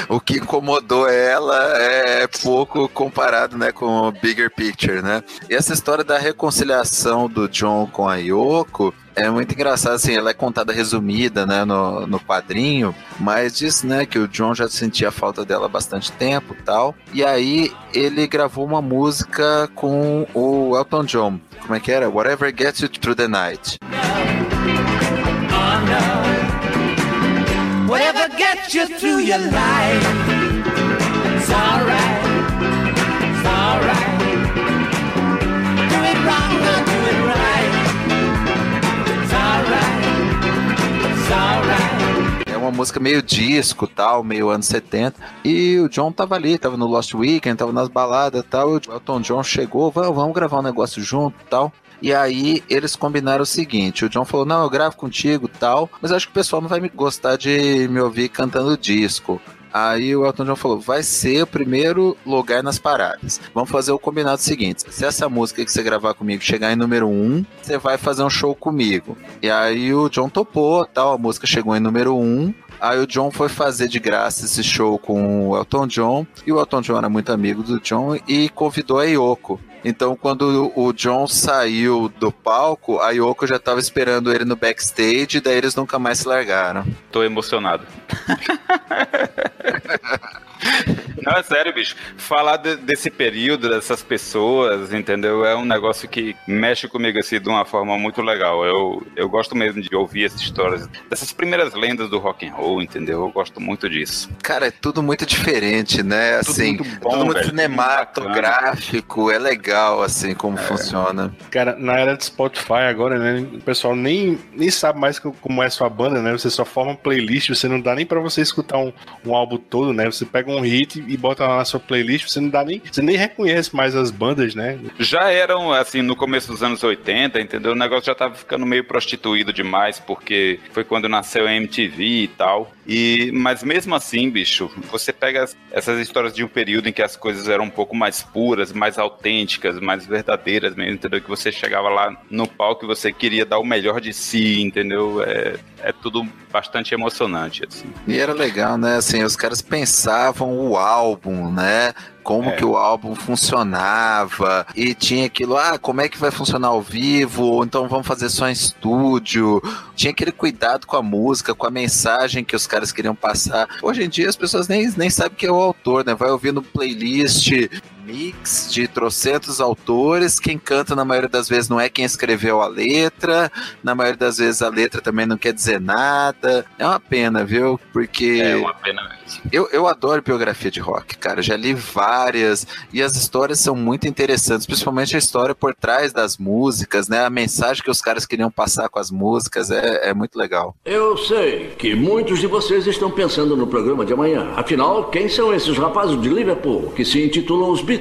o que incomodou ela é pouco comparado, né, com o bigger picture, né? E essa história da reconciliação do John com a Yoko é muito engraçado, assim, ela é contada resumida, né, no, no quadrinho, mas diz, né, que o John já sentia falta dela há bastante tempo tal. E aí ele gravou uma música com o Elton John. Como é que era? Whatever Gets You Through the Night. Whatever gets you through your life, it's alright, it's alright. Do it wrong or do it right, it's alright, it's alright. É uma música meio disco, tal, meio anos 70. E o John tava ali, tava no Lost Weekend, tava nas baladas tal. E o Elton John chegou, vamos gravar um negócio junto tal. E aí eles combinaram o seguinte: o John falou, não, eu gravo contigo tal, mas acho que o pessoal não vai me gostar de me ouvir cantando disco. Aí o Elton John falou: vai ser o primeiro lugar nas paradas. Vamos fazer o combinado seguinte: se essa música que você gravar comigo chegar em número um, você vai fazer um show comigo. E aí o John topou, tal, a música chegou em número um. Aí o John foi fazer de graça esse show com o Elton John. E o Elton John era muito amigo do John e convidou a Yoko. Então, quando o John saiu do palco, a Yoko já estava esperando ele no backstage, e daí eles nunca mais se largaram. Tô emocionado. [laughs] Não, é sério, bicho. Falar de, desse período, dessas pessoas, entendeu? É um negócio que mexe comigo assim de uma forma muito legal. Eu, eu gosto mesmo de ouvir essas histórias, dessas primeiras lendas do rock and roll, entendeu? Eu gosto muito disso. Cara, é tudo muito diferente, né? Tudo Assim, muito bom, tudo muito velho, cinematográfico, é legal, assim, como funciona. Cara, na era de Spotify agora, né? O pessoal nem, nem sabe mais co- como é sua banda, né? Você só forma playlist, você não dá nem pra você escutar um, um álbum todo, né? Você pega um hit e bota lá na sua playlist, você não dá nem. Você nem reconhece mais as bandas, né? Já eram, assim, no começo dos anos 80, entendeu? O negócio já tava ficando meio prostituído demais, porque foi quando nasceu a MTV e tal. E, mas mesmo assim, bicho, você pega as- essas histórias de um período em que as coisas eram um pouco mais puras, mais autênticas, mais verdadeiras mesmo, entendeu? Que você chegava lá no palco e você queria dar o melhor de si, entendeu? É, é tudo bastante emocionante, assim. E era legal, né? Assim, os caras pensavam o álbum, né? Como É. que o álbum funcionava e tinha aquilo, ah, como é que vai funcionar ao vivo, ou então vamos fazer só em estúdio. Tinha aquele cuidado com a música, com a mensagem que os caras queriam passar. Hoje em dia as pessoas nem, nem sabem quem é o autor, né? Vai ouvindo playlist mix de trocentos autores, quem canta na maioria das vezes não é quem escreveu a letra, na maioria das vezes a letra também não quer dizer nada. É uma pena, viu? Porque É uma pena mesmo. eu, eu adoro biografia de rock, cara. Já li várias e as histórias são muito interessantes, principalmente a história por trás das músicas, né? A mensagem que os caras queriam passar com as músicas é, é muito legal. Eu sei que muitos de vocês estão pensando no programa de amanhã. Afinal, quem são esses rapazes de Liverpool que se intitulam os Beatles?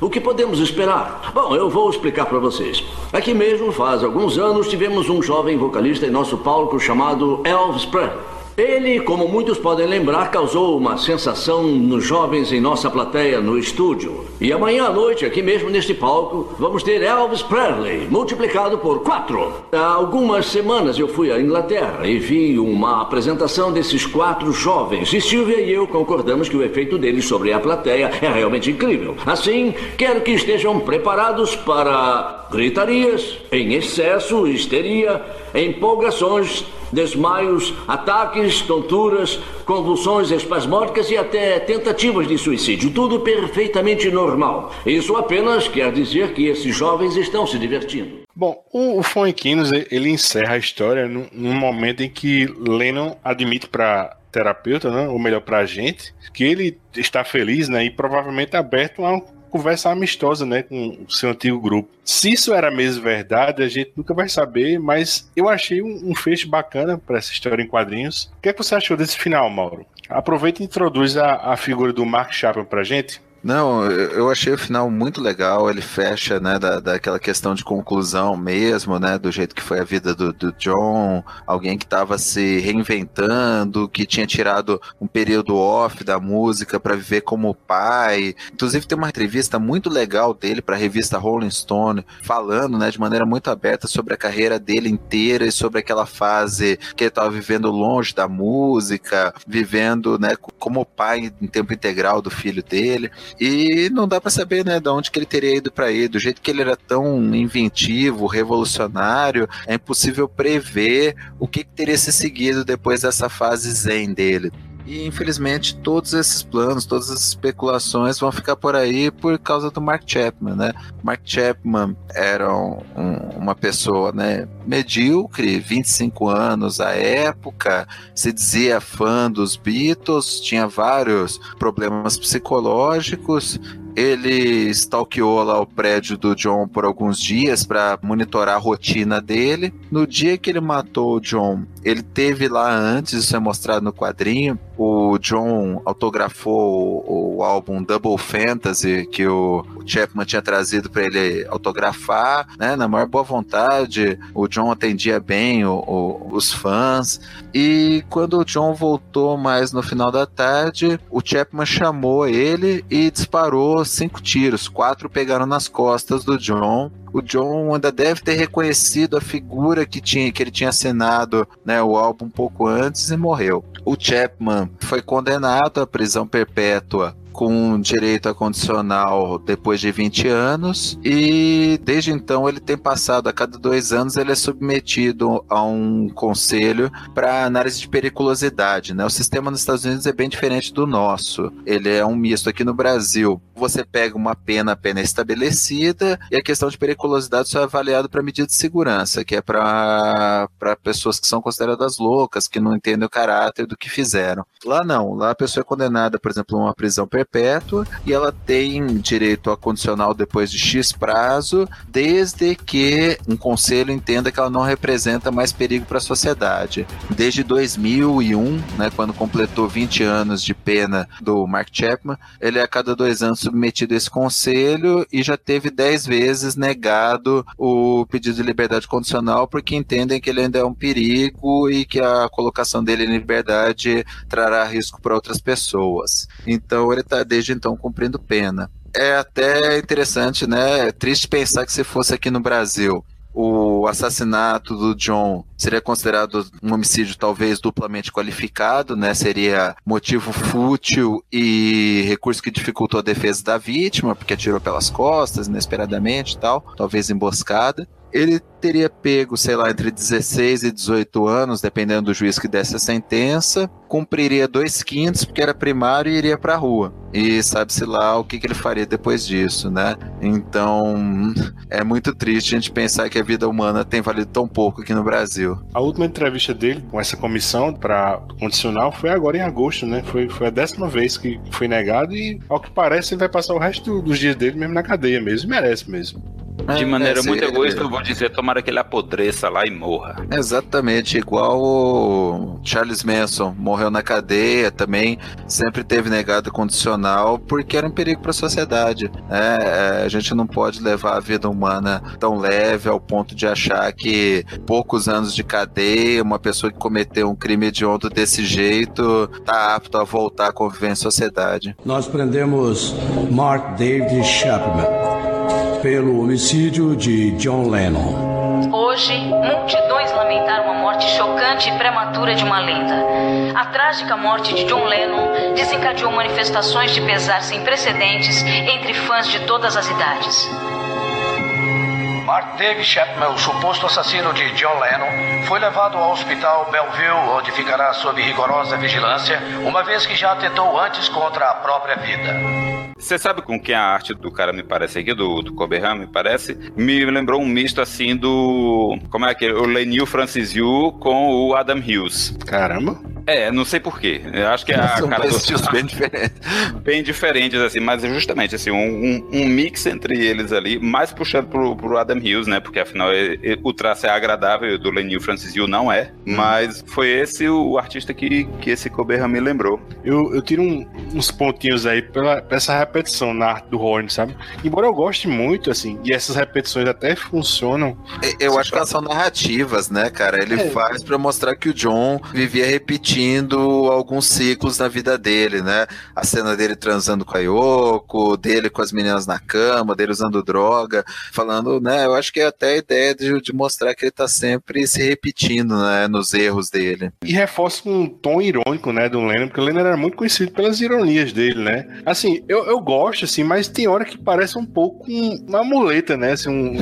O que podemos esperar? Bom, eu vou explicar para vocês. Aqui mesmo, faz alguns anos, tivemos um jovem vocalista em nosso palco chamado Elvis Presley. Ele, como muitos podem lembrar, causou uma sensação nos jovens em nossa plateia no estúdio. E amanhã à noite, aqui mesmo neste palco, vamos ter Elvis Presley multiplicado por quatro. Há algumas semanas eu fui à Inglaterra e vi uma apresentação desses quatro jovens. E Silvia e eu concordamos que o efeito deles sobre a plateia é realmente incrível. Assim, quero que estejam preparados para gritarias, em excesso, histeria, empolgações desmaios, ataques, tonturas, convulsões espasmódicas e até tentativas de suicídio. Tudo perfeitamente normal. Isso apenas quer dizer que esses jovens estão se divertindo. Bom, o, o Fonquinos, ele encerra a história num, num momento em que Lennon admite para terapeuta, né, ou melhor, para a gente, que ele está feliz né, e provavelmente aberto a conversa amistosa né, com o seu antigo grupo. Se isso era mesmo verdade, a gente nunca vai saber, mas eu achei um, um fecho bacana para essa história em quadrinhos. O que, é que você achou desse final, Mauro? Aproveita e introduz a, a figura do Mark Chapman para a gente. Não, eu achei o final muito legal. Ele fecha, né, da, daquela questão de conclusão mesmo, né, do jeito que foi a vida do, do John, alguém que estava se reinventando, que tinha tirado um período off da música para viver como pai. Inclusive tem uma entrevista muito legal dele para a revista Rolling Stone, falando, né, de maneira muito aberta sobre a carreira dele inteira e sobre aquela fase que ele estava vivendo longe da música, vivendo, né, como pai em tempo integral do filho dele. E não dá para saber, né, de onde que ele teria ido para aí. Do jeito que ele era tão inventivo, revolucionário, é impossível prever o que, que teria se seguido depois dessa fase zen dele. E infelizmente todos esses planos, todas as especulações vão ficar por aí por causa do Mark Chapman, né? Mark Chapman era um- um- uma pessoa, né, medíocre, 25 anos à época, se dizia fã dos Beatles, tinha vários problemas psicológicos. Ele stalkeou lá o prédio do John por alguns dias para monitorar a rotina dele. No dia que ele matou o John, ele teve lá antes, isso é mostrado no quadrinho. O John autografou o, o álbum Double Fantasy que o Chapman tinha trazido para ele autografar, né? Na maior boa vontade. O John atendia bem o- o- os fãs. E quando o John voltou mais no final da tarde, o Chapman chamou ele e disparou cinco tiros. Quatro pegaram nas costas do John. O John ainda deve ter reconhecido a figura que tinha que ele tinha assinado né, o álbum um pouco antes e morreu. O Chapman foi condenado à prisão perpétua com direito a condicional depois de 20 anos e desde então ele tem passado a cada dois anos ele é submetido a um conselho para análise de periculosidade, né? O sistema nos Estados Unidos é bem diferente do nosso. Ele é um misto aqui no Brasil. Você pega uma pena, a pena é estabelecida e a questão de periculosidade só é avaliado para medida de segurança, que é para pessoas que são consideradas loucas, que não entendem o caráter do que fizeram. Lá não, lá a pessoa é condenada, por exemplo, a uma prisão perpétua e ela tem direito a condicional depois de X prazo, desde que um conselho entenda que ela não representa mais perigo para a sociedade. Desde 2001, né, quando completou 20 anos de pena do Mark Chapman, ele é a cada dois anos submetido a esse conselho e já teve 10 vezes negado o pedido de liberdade condicional porque entendem que ele ainda é um perigo e que a colocação dele em liberdade trará risco para outras pessoas. Então ele está desde então cumprindo pena. É até interessante, né? É triste pensar que se fosse aqui no Brasil, o assassinato do John seria considerado um homicídio talvez duplamente qualificado, né? Seria motivo fútil e recurso que dificultou a defesa da vítima, porque atirou pelas costas inesperadamente tal, talvez emboscada ele teria pego, sei lá, entre 16 e 18 anos, dependendo do juiz que desse a sentença, cumpriria dois quintos, porque era primário e iria para a rua. E sabe-se lá o que, que ele faria depois disso, né? Então, [laughs] é muito triste a gente pensar que a vida humana tem valido tão pouco aqui no Brasil. A última entrevista dele com essa comissão para condicional foi agora em agosto, né? Foi, foi a décima vez que foi negado e, ao que parece, ele vai passar o resto dos dias dele mesmo na cadeia mesmo. Merece mesmo. De maneira É, muito egoísta, eu vou dizer, tomara que ele apodreça lá e morra. Exatamente, igual o Charles Manson morreu na cadeia também, sempre teve negado condicional porque era um perigo para a sociedade. né? É, a gente não pode levar a vida humana tão leve ao ponto de achar que poucos anos de cadeia, uma pessoa que cometeu um crime hediondo desse jeito, tá apto a voltar a conviver em sociedade. Nós prendemos Mark David Chapman pelo homicídio de John Lennon. Hoje, multidões lamentaram a morte chocante e prematura de uma lenda. A trágica morte de John Lennon desencadeou manifestações de pesar sem precedentes entre fãs de todas as idades. Mark David Chapman, o suposto assassino de John Lennon, foi levado ao hospital Belleville, onde ficará sob rigorosa vigilância, uma vez que já atentou antes contra a própria vida. Você sabe com quem a arte do cara me parece aqui, do, do Coberham, me parece? Me lembrou um misto assim do. Como é que é? O Lenil Francis Yu com o Adam Hughes. Caramba! É, não sei porquê. Eu acho que é a São cara dois do... estilos bem diferentes. bem diferentes, assim, mas é justamente assim, um, um- um mix entre eles ali, mais puxando pro, pro Adam Hughes, né? Porque afinal ele- ele- o traço é agradável, do Lenil Francis Yu não é. Mas foi esse o artista que, que esse Coberham me lembrou. Eu, eu tiro um- uns pontinhos aí pela, pra essa repetição na arte do Horn, sabe? Embora eu goste muito, assim, e essas repetições até funcionam. Eu acho que elas são narrativas, né, cara? Ele É. faz pra mostrar que o John vivia repetindo alguns ciclos na vida dele, né? A cena dele transando com a Yoko, dele com as meninas na cama, dele usando droga, falando, né? Eu acho que é até a ideia de, de mostrar que ele tá sempre se repetindo, né? Nos erros dele. E reforça com um tom irônico, né, do Lennon, porque o Lennon era muito conhecido pelas ironias dele, né? Assim, eu, eu gosto, assim, mas tem hora que parece um pouco um- uma muleta, né? Assim, um,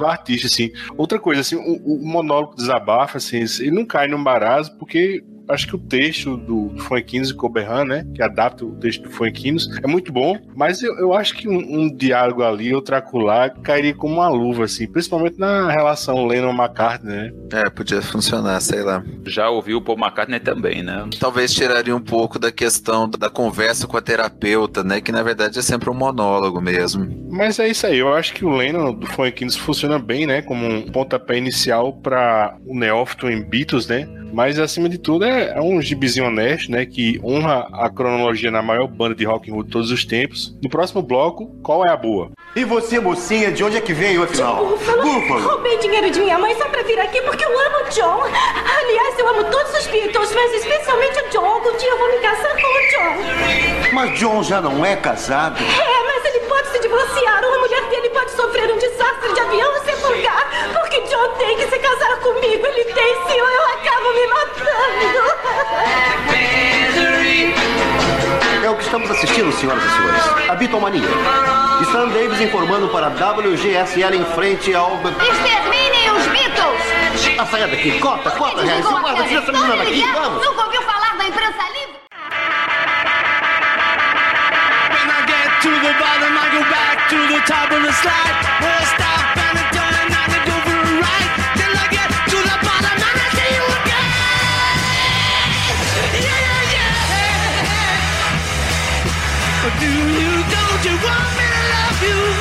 um artista, assim. Outra coisa, assim, o, o monólogo desabafa, assim, ele não cai num barazo, porque acho que o texto do Funkinos e Coberhan, né, que adapta o texto do Funkinos, é muito bom, mas eu, eu acho que um, um diálogo ali, outro acolá, cairia como uma luva, assim, principalmente na relação Lennon-McCartney, né? É, podia funcionar, sei lá. Já ouviu o Paul McCartney também, né? Talvez tiraria um pouco da questão da conversa com a terapeuta, né? Que na verdade é sempre um monólogo mesmo. Mas é isso aí, eu acho que o Lennon do Funkinos funciona bem, né, como um pontapé inicial para o neófito em Beatles, né? Mas acima de tudo é, é um gibizinho honesto, né, que honra a cronologia na maior banda de rock and roll de todos os tempos. No próximo bloco, qual é a boa? E você, mocinha, de onde é que veio, afinal? Búfalo! Roubei dinheiro de minha mãe só pra vir aqui porque eu amo o John. Aliás, eu amo todos os Beatles, mas especialmente o John. Algum dia eu vou me casar com o John. Mas John já não é casado. É, mas ele pode se divorciar ou a mulher pode sofrer um desastre de avião e sepulgar. Porque John tem que se casar comigo. Ele tem sim ou eu acabo me matando. É o que estamos assistindo, senhoras e senhores. A Beatlemania. Stan Davis informando para a WGSL em frente ao... Exterminem os Beatles! Ah, saia daqui. Corta, corta, Harry. Você guarda, tira essa menina daqui. Vamos. Nunca ouviu falar da imprensa livre? When I get to the bottom, I go back to the top of the slide. I stop and I turn and I go for a ride. Till I get to the bottom and I see you again. Yeah, yeah, yeah. Do you, don't you want me to love you?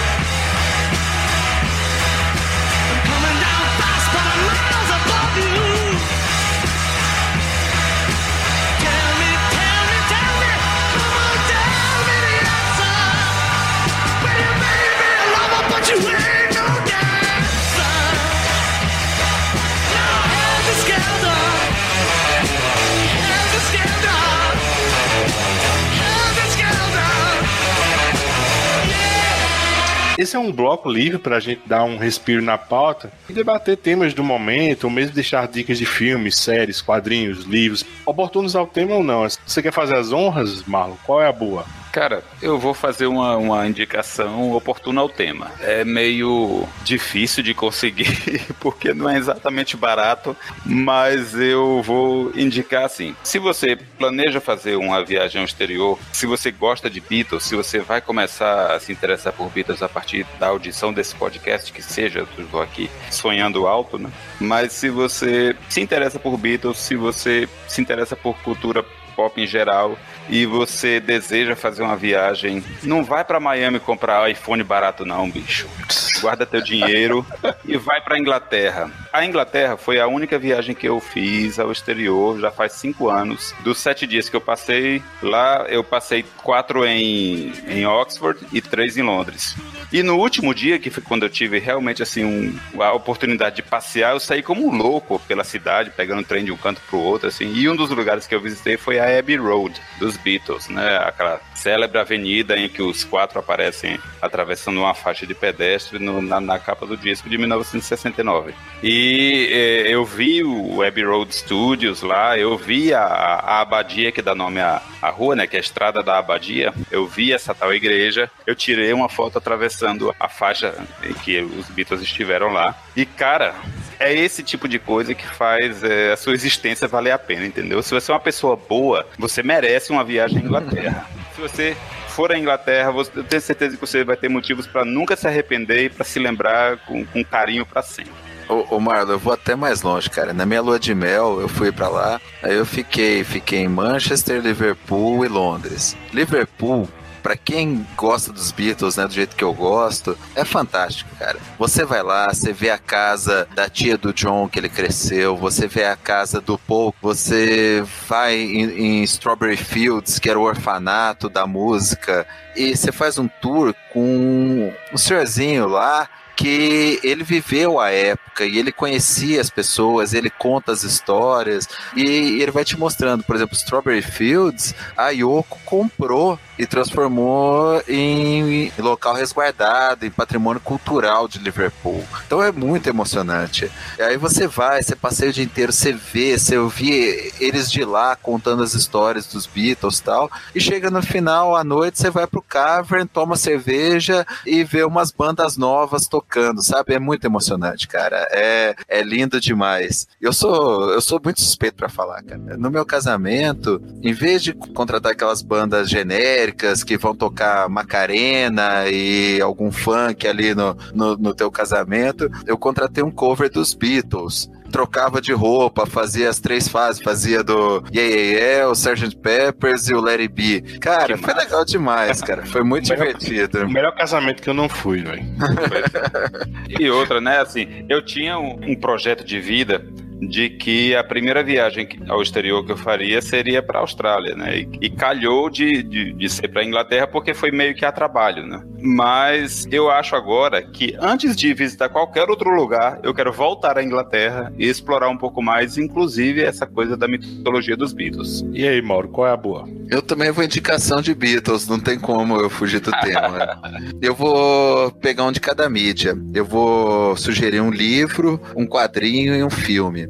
Esse é um bloco livre pra gente dar um respiro na pauta e debater temas do momento, ou mesmo deixar dicas de filmes, séries, quadrinhos, livros, oportunos ao tema ou não. Você quer fazer as honras, Marlon? Qual é a boa? Cara, eu vou fazer uma, uma indicação oportuna ao tema. É meio difícil de conseguir, [laughs] porque não é exatamente barato, mas eu vou indicar assim. Se você planeja fazer uma viagem ao exterior, se você gosta de Beatles, se você vai começar a se interessar por Beatles a partir da audição desse podcast, que seja, eu estou aqui sonhando alto, né? Mas se você se interessa por Beatles, se você se interessa por cultura pop em geral e você deseja fazer uma viagem, não vai para Miami comprar iPhone barato não, bicho. Guarda teu dinheiro e vai para Inglaterra. A Inglaterra foi a única viagem que eu fiz ao exterior já faz cinco anos. Dos sete dias que eu passei lá, eu passei quatro em, em Oxford e três em Londres. E no último dia, que foi quando eu tive realmente assim um, a oportunidade de passear, eu saí como um louco pela cidade, pegando trem de um canto pro outro, assim. E um dos lugares que eu visitei foi a Abbey Road dos Beatles, né? Aquela célebre avenida em que os quatro aparecem atravessando uma faixa de pedestre no- na, na capa do disco de 1969. E eh, eu vi o Abbey Road Studios lá, eu vi a, a abadia que dá nome à, à rua, né? Que é a estrada da abadia. Eu vi essa tal igreja. Eu tirei uma foto atravessando a faixa em que os Beatles estiveram lá. E cara, é esse tipo de coisa que faz é, a sua existência valer a pena, entendeu? Se você é uma pessoa boa, você merece uma viagem à Inglaterra. Se você for à Inglaterra, eu tenho certeza que você vai ter motivos para nunca se arrepender e para se lembrar com, com carinho para sempre. Ô, ô Marlon, eu vou até mais longe, cara. Na minha lua de mel, eu fui pra lá, aí eu fiquei, fiquei em Manchester, Liverpool e Londres. Liverpool, pra quem gosta dos Beatles, né, do jeito que eu gosto, é fantástico, cara. Você vai lá, você vê a casa da tia do John que ele cresceu, você vê a casa do Paul, você vai em, em Strawberry Fields, que era o orfanato da música, e você faz um tour com um senhorzinho lá que ele viveu a época e ele conhecia as pessoas, ele conta as histórias e ele vai te mostrando, por exemplo, Strawberry Fields, a Yoko comprou e transformou em local resguardado, em patrimônio cultural de Liverpool. Então é muito emocionante. E aí você vai, você passeia o dia inteiro, você vê, você ouve eles de lá contando as histórias dos Beatles e tal, e chega no final à noite, você vai pro Cavern, toma cerveja e vê umas bandas novas tocando, sabe? É muito emocionante, cara. É, é lindo demais. Eu sou, eu sou muito suspeito pra falar, cara. No meu casamento, em vez de contratar aquelas bandas genéricas que vão tocar Macarena e algum funk ali no, no, no teu casamento, eu contratei um cover dos Beatles trocava de roupa, fazia as três fases, fazia do Yeah Yeah Yeah, o Sgt. Peppers e o It Be. Cara, foi legal demais, cara. Foi muito divertido. O [laughs] melhor casamento que eu não fui, velho. [laughs] [laughs] E outra, né? Assim, eu tinha um, um projeto de vida de que a primeira viagem ao exterior que eu faria seria para a Austrália, né? E, e calhou de, de, de ser para a Inglaterra porque foi meio que a trabalho, né? Mas eu acho agora que antes de visitar qualquer outro lugar, eu quero voltar à Inglaterra e explorar um pouco mais, inclusive essa coisa da mitologia dos Beatles. E aí, Mauro, qual é a boa? Eu também vou indicação de Beatles, não tem como eu fugir do tema. [laughs] Eu vou pegar um de cada mídia. Eu vou sugerir um livro, um quadrinho e um filme.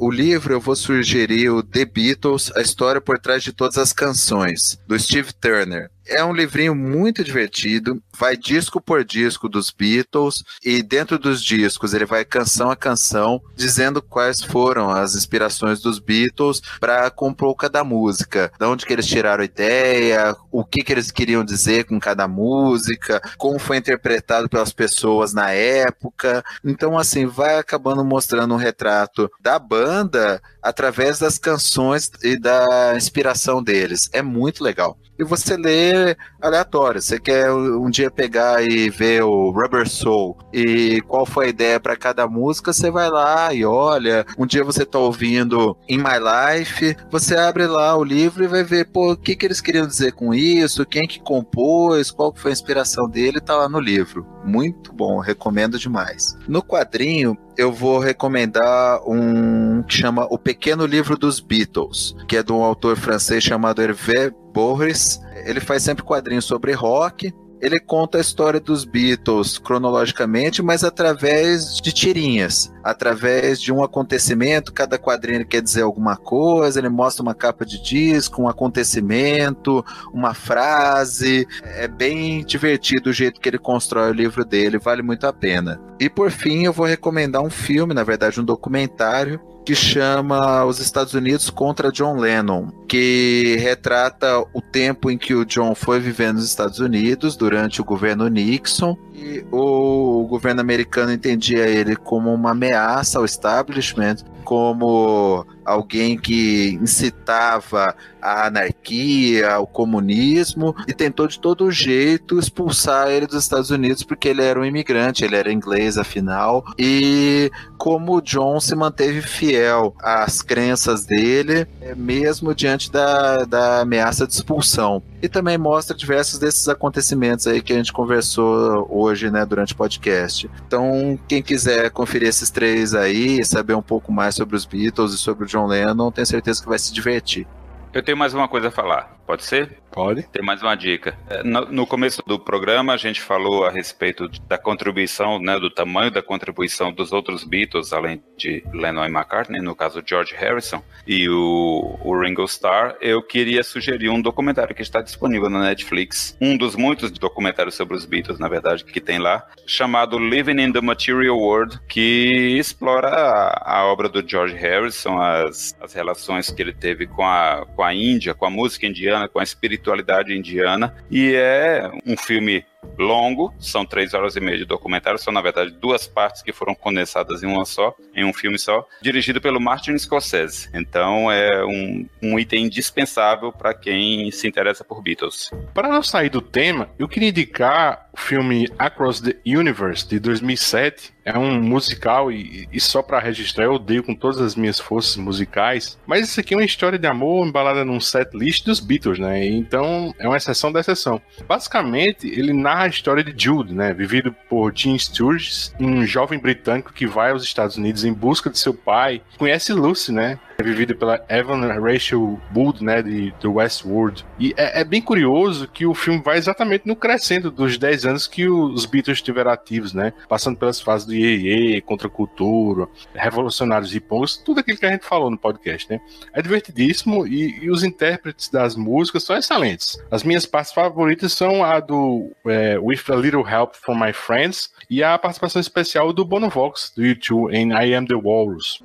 O livro eu vou sugerir o The Beatles, a história por trás de todas as canções, do Steve Turner. É um livrinho muito divertido, vai disco por disco dos Beatles e dentro dos discos ele vai canção a canção dizendo quais foram as inspirações dos Beatles para compor cada música, de onde que eles tiraram a ideia, o que que eles queriam dizer com cada música, como foi interpretado pelas pessoas na época. Então assim, vai acabando mostrando um retrato da banda banda através das canções e da inspiração deles. É muito legal e você lê aleatório. Você quer um dia pegar e ver o Rubber Soul e qual foi a ideia para cada música, você vai lá e olha. Um dia você tá ouvindo In My Life, você abre lá o livro e vai ver, pô, o que, que eles queriam dizer com isso, quem que compôs, qual foi a inspiração dele, tá lá no livro. Muito bom, recomendo demais. No quadrinho, eu vou recomendar um que chama O Pequeno Livro dos Beatles, que é de um autor francês chamado Hervé Boris. Ele faz sempre quadrinhos sobre rock. Ele conta a história dos Beatles cronologicamente, mas através de tirinhas, através de um acontecimento. Cada quadrinho quer dizer alguma coisa. Ele mostra uma capa de disco, um acontecimento, uma frase. É bem divertido o jeito que ele constrói o livro dele, vale muito a pena. E por fim, eu vou recomendar um filme, na verdade, um documentário que chama Os Estados Unidos contra John Lennon, que retrata o tempo em que o John foi viver nos Estados Unidos durante o governo Nixon. E o governo americano entendia ele como uma ameaça ao establishment, como alguém que incitava a anarquia, o comunismo e tentou de todo jeito expulsar ele dos Estados Unidos porque ele era um imigrante, ele era inglês afinal. E como John se manteve fiel às crenças dele, mesmo diante da, da ameaça de expulsão. E também mostra diversos desses acontecimentos aí que a gente conversou hoje, né, durante o podcast. Então, quem quiser conferir esses três aí, saber um pouco mais sobre os Beatles e sobre o John Lennon, tenho certeza que vai se divertir. Eu tenho mais uma coisa a falar, pode ser? Pode. Tem mais uma dica. É, no, no começo do programa, a gente falou a respeito da contribuição, né, do tamanho da contribuição dos outros Beatles, além de Lennon e McCartney, no caso George Harrison e o, o Ringo Starr. Eu queria sugerir um documentário que está disponível na Netflix, um dos muitos documentários sobre os Beatles, na verdade, que tem lá, chamado Living in the Material World, que explora a, a obra do George Harrison, as, as relações que ele teve com a, com a Índia, com a música indiana, com a espiritualidade indiana, e é um filme longo, são três horas e meia de documentário, são na verdade duas partes que foram condensadas em uma só, em um filme só, dirigido pelo Martin Scorsese. Então é um, um item indispensável para quem se interessa por Beatles. Para não sair do tema, eu queria indicar o filme Across the Universe de 2007. É um musical e, e só para registrar, eu odeio com todas as minhas forças musicais. Mas isso aqui é uma história de amor embalada num set list dos Beatles, né? Então é uma exceção da exceção. Basicamente, ele narra a história de Jude, né? Vivido por Jim Sturges, um jovem britânico que vai aos Estados Unidos em busca de seu pai. Conhece Lucy, né? É vivido pela Evan Rachel Wood, né, de, de Westworld. E é, é, bem curioso que o filme vai exatamente no crescendo dos 10 anos que os Beatles estiveram ativos, né? Passando pelas fases do Iê, contra cultura, revolucionários e pons, tudo aquilo que a gente falou no podcast, né? É divertidíssimo e, e, os intérpretes das músicas são excelentes. As minhas partes favoritas são a do é, With a Little Help from My Friends e a participação especial do Bono Vox, do YouTube, em I Am the Walrus.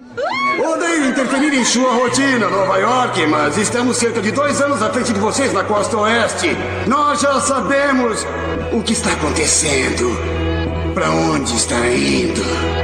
Odeio interferir em sua rotina, Nova York, mas estamos cerca de dois anos à frente de vocês na costa oeste. Nós já sabemos o que está acontecendo. Para onde está indo?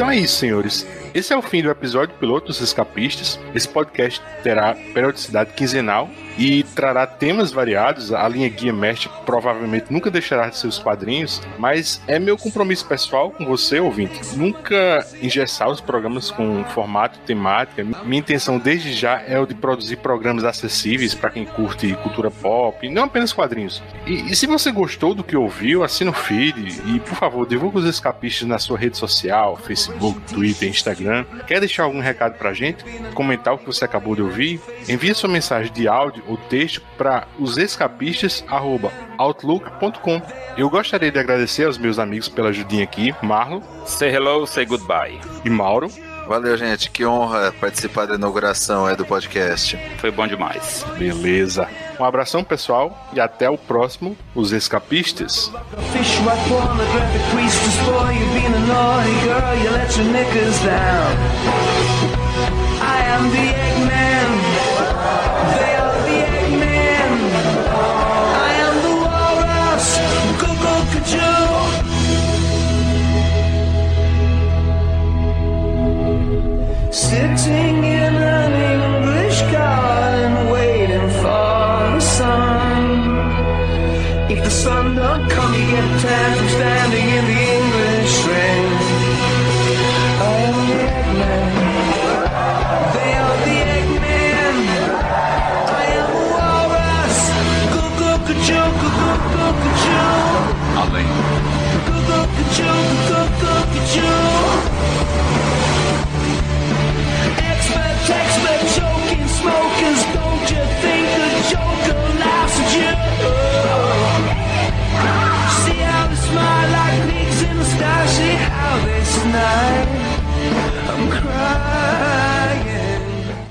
Então é isso, senhores. Esse é o fim do episódio piloto dos Escapistas. Esse podcast terá periodicidade quinzenal e trará temas variados. A linha Guia Mestre provavelmente nunca deixará de ser os quadrinhos, mas é meu compromisso pessoal com você, ouvinte, nunca engessar os programas com formato temática. Minha intenção desde já é o de produzir programas acessíveis para quem curte cultura pop, não apenas quadrinhos. E, e, se você gostou do que ouviu, assina o feed e, por favor, divulgue os escapistas na sua rede social, Facebook, Twitter, Instagram. Quer deixar algum recado pra gente? Comentar o que você acabou de ouvir? Envie sua mensagem de áudio ou texto para os escapistas@outlook.com. Eu gostaria de agradecer aos meus amigos pela ajudinha aqui, Marlon. Say hello, say goodbye. E Mauro. Valeu, gente. Que honra participar da inauguração é, do podcast. Foi bom demais. Beleza. Um abração, pessoal, e até o próximo Os Escapistas. Fish right sun don't come, you get a tan from standing in the English rain. I oh, am the Eggman. They are the Eggman. I am the walrus. Go go kajoo, go go go kajoo. Além. Go go kajoo, go go kajoo. Expert, expert, choking think?